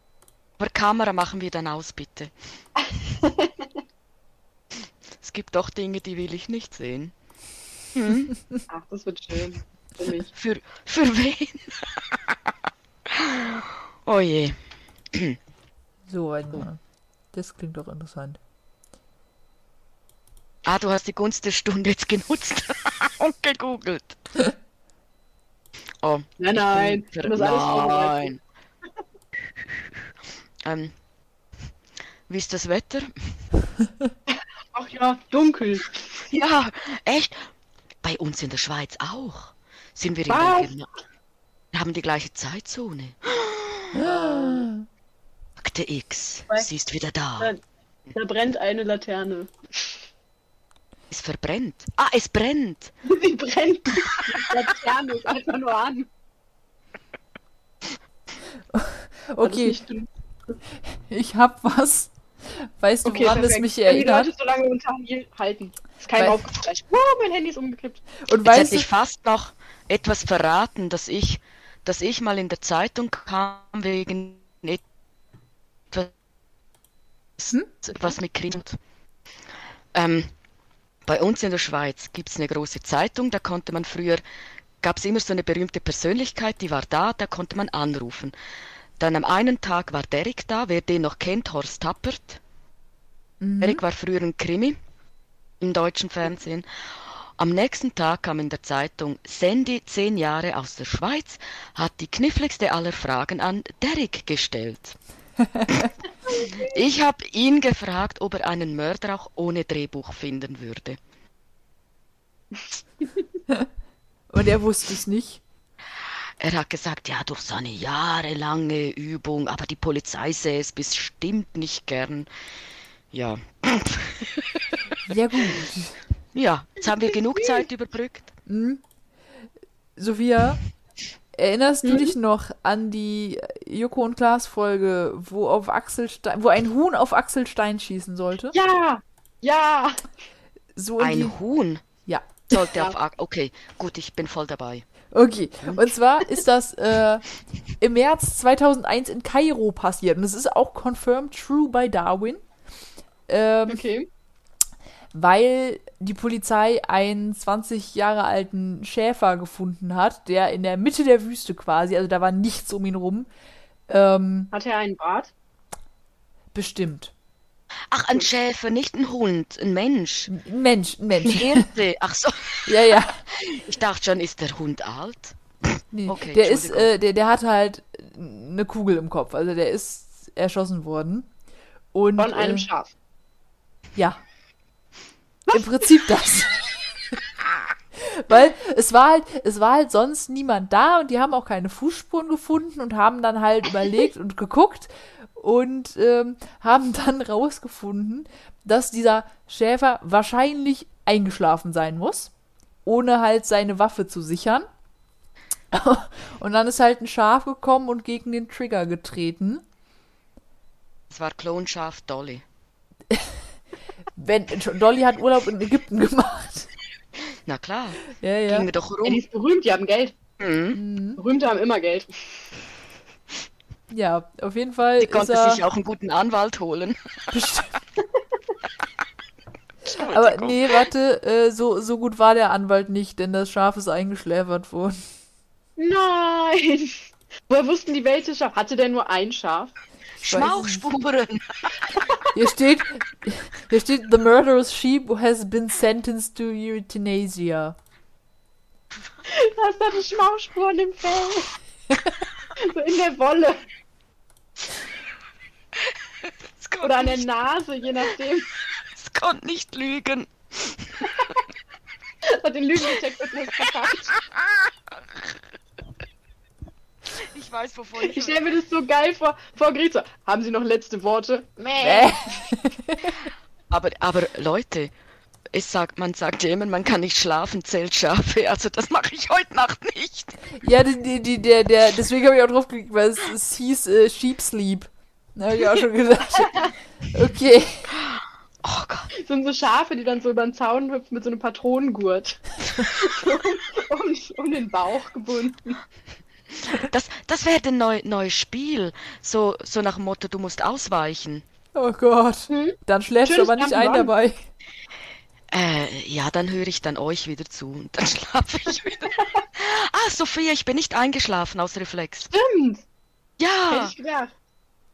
Aber Kamera machen wir dann aus, bitte. es gibt doch Dinge, die will ich nicht sehen. Hm? Ach, das wird schön. Für mich. Für, für wen? oh je. So, warte mal. Das klingt doch interessant. Ah, du hast die Gunst der Stunde jetzt genutzt und gegoogelt. Oh, Nein, nein, bin alles. Nein. Ähm, wie ist das Wetter? Ach ja, dunkel. Ja, echt? Bei uns in der Schweiz auch. Sind wir in der Wir haben die gleiche Zeitzone. Akte X, sie ist wieder da. Da, da brennt eine Laterne. Es verbrennt. Ah, es brennt. Sie brennt. Die Laterne ist einfach nur an. Ist Okay, ich hab was. Weißt du, Okay, woran es perfekt. mich Wenn die erinnert? Leute so lange unter hier halten. Ist kein aufgeflasht. Wow, mein Handy ist umgekippt. Und Jetzt weißt hätte du, ich fast noch etwas verraten, dass ich, dass ich mal in der Zeitung kam wegen etwas, Hm? was mit Krieg. Ähm, bei uns in der Schweiz gibt es eine große Zeitung, da konnte man früher, gab es immer so eine berühmte Persönlichkeit, die war da, da konnte man anrufen. Dann am einen Tag war Derek da, wer den noch kennt, Horst Tappert. Mhm. Derek war früher ein Krimi im deutschen Fernsehen. Am nächsten Tag kam in der Zeitung, Sandy, zehn Jahre aus der Schweiz, hat die kniffligste aller Fragen an Derek gestellt. ich habe ihn gefragt, ob er einen Mörder auch ohne Drehbuch finden würde. und er wusste es nicht. Er hat gesagt, ja, durch seine jahrelange Übung, aber die Polizei sähe es bestimmt nicht gern. Ja, Ja, gut. ja, jetzt haben wir genug Zeit überbrückt. Hm? Sophia, erinnerst Hm? du dich noch an die Joko und Klaas Folge, wo auf Axel Stein, wo ein Huhn auf Axel Stein schießen sollte? Ja! Ja! So in die, Ein Huhn ja. sollte Ja. auf... Ak- Okay, gut, ich bin voll dabei. Okay, und zwar ist das äh, im März 2001 in Kairo passiert und es ist auch confirmed true by Darwin, ähm, Okay. Weil die Polizei einen 20 Jahre alten Schäfer gefunden hat, der in der Mitte der Wüste quasi, also da war nichts um ihn rum, ähm, Hat er einen Bart? bestimmt. Ach, ein Schäfer, nicht ein Hund, ein Mensch. Ein Mensch, ein Ein Mensch. Hirte. Ach so, Ja, ja. ich dachte schon, ist der Hund alt? Nee. Okay, der ist, äh, der, der hat halt eine Kugel im Kopf, also der ist erschossen worden. Und, Von einem äh, Schaf. Ja. Im Prinzip das. Weil es war halt, es war halt sonst niemand da und die haben auch keine Fußspuren gefunden und haben dann halt überlegt und geguckt und ähm, haben dann rausgefunden, dass dieser Schäfer wahrscheinlich eingeschlafen sein muss, ohne halt seine Waffe zu sichern. Und dann ist halt ein Schaf gekommen und gegen den Trigger getreten. Das war Klonschaf Dolly. Wenn, Dolly hat Urlaub in Ägypten gemacht. Na klar, Ja, ja. ging mir doch Ja, die rum. ist berühmt, die haben Geld. Mhm. Berühmte haben immer Geld. Ja, auf jeden Fall Die konnte er sich auch einen guten Anwalt holen. bestimmt. Aber nee, warte, äh, so, so gut war der Anwalt nicht, denn das Schaf ist eingeschläfert worden. Nein! Woher wussten die welche Schaf? Hatte der nur ein Schaf? Schmauchspuren. Hier steht, hier steht, the murderous sheep has been sentenced to euthanasia. Da ist eine Schmauchspuren im Fell. so in der Wolle. Oder an der nicht, Nase, je nachdem. es konnte nicht lügen. Das hat den Lügendetektor nicht verkackt. Ich weiß, wovon ich... Ich stelle mir das so geil vor, vor Gericht. So, haben Sie noch letzte Worte? Äh, Aber, aber Leute, es sagt, man sagt ja immer, man kann nicht schlafen, zählt Schafe. Also das mache ich heute Nacht nicht. ja, die, die, die, der, der, deswegen habe ich auch drauf geklickt, weil es, es hieß äh, Sheep Sleep. Da habe ich auch schon gedacht. Okay. Oh Gott. Das sind so Schafe, die dann so über den Zaun hüpfen mit so einem Patronengurt. um, um den Bauch gebunden. Das, das wäre ein neu, neues Spiel. So, so nach dem Motto, du musst ausweichen. Oh Gott. Hm? Dann schläfst du aber nicht ein dabei. Äh, ja, dann höre ich dann euch wieder zu und dann schlafe ich wieder. ah, Sophia, ich bin nicht eingeschlafen aus Reflex. Stimmt! Hätte Ja, ich gedacht.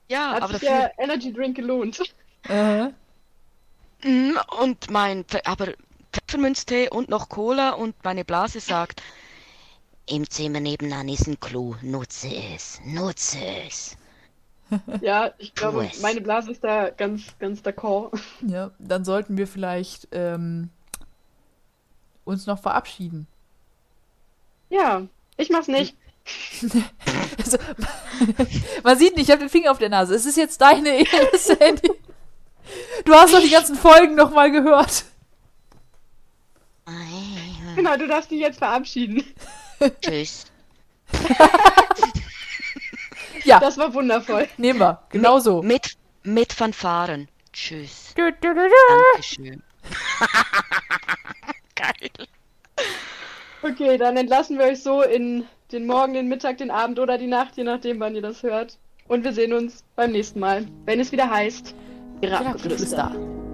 ja, Hat aber sich dafür. der Energy Drink gelohnt. Äh, Und mein, Pfe- aber Pfefferminztee und noch Cola und meine Blase sagt, im Zimmer nebenan ist ein Klo, nutze es, nutze es. Ja, ich glaube, meine Blase ist da ganz, ganz d'accord. ja, dann sollten wir vielleicht ähm, uns noch verabschieden. Ja, ich mach's nicht. Also, man sieht nicht, ich habe den Finger auf der Nase. Es ist jetzt deine Ehre, Sandy. Du hast doch die ganzen Folgen noch mal gehört. Genau, du darfst dich jetzt verabschieden. Tschüss. Ja, Das war wundervoll. nehmen wir. Genau so. Mit, mit Fanfaren. Tschüss. Du, du, du, du. Dankeschön. Geil. Okay, dann entlassen wir euch so in den Morgen, den Mittag, den Abend oder die Nacht, je nachdem, wann ihr das hört. Und wir sehen uns beim nächsten Mal, wenn es wieder heißt, Ihre Abgeflüster. Geflüster.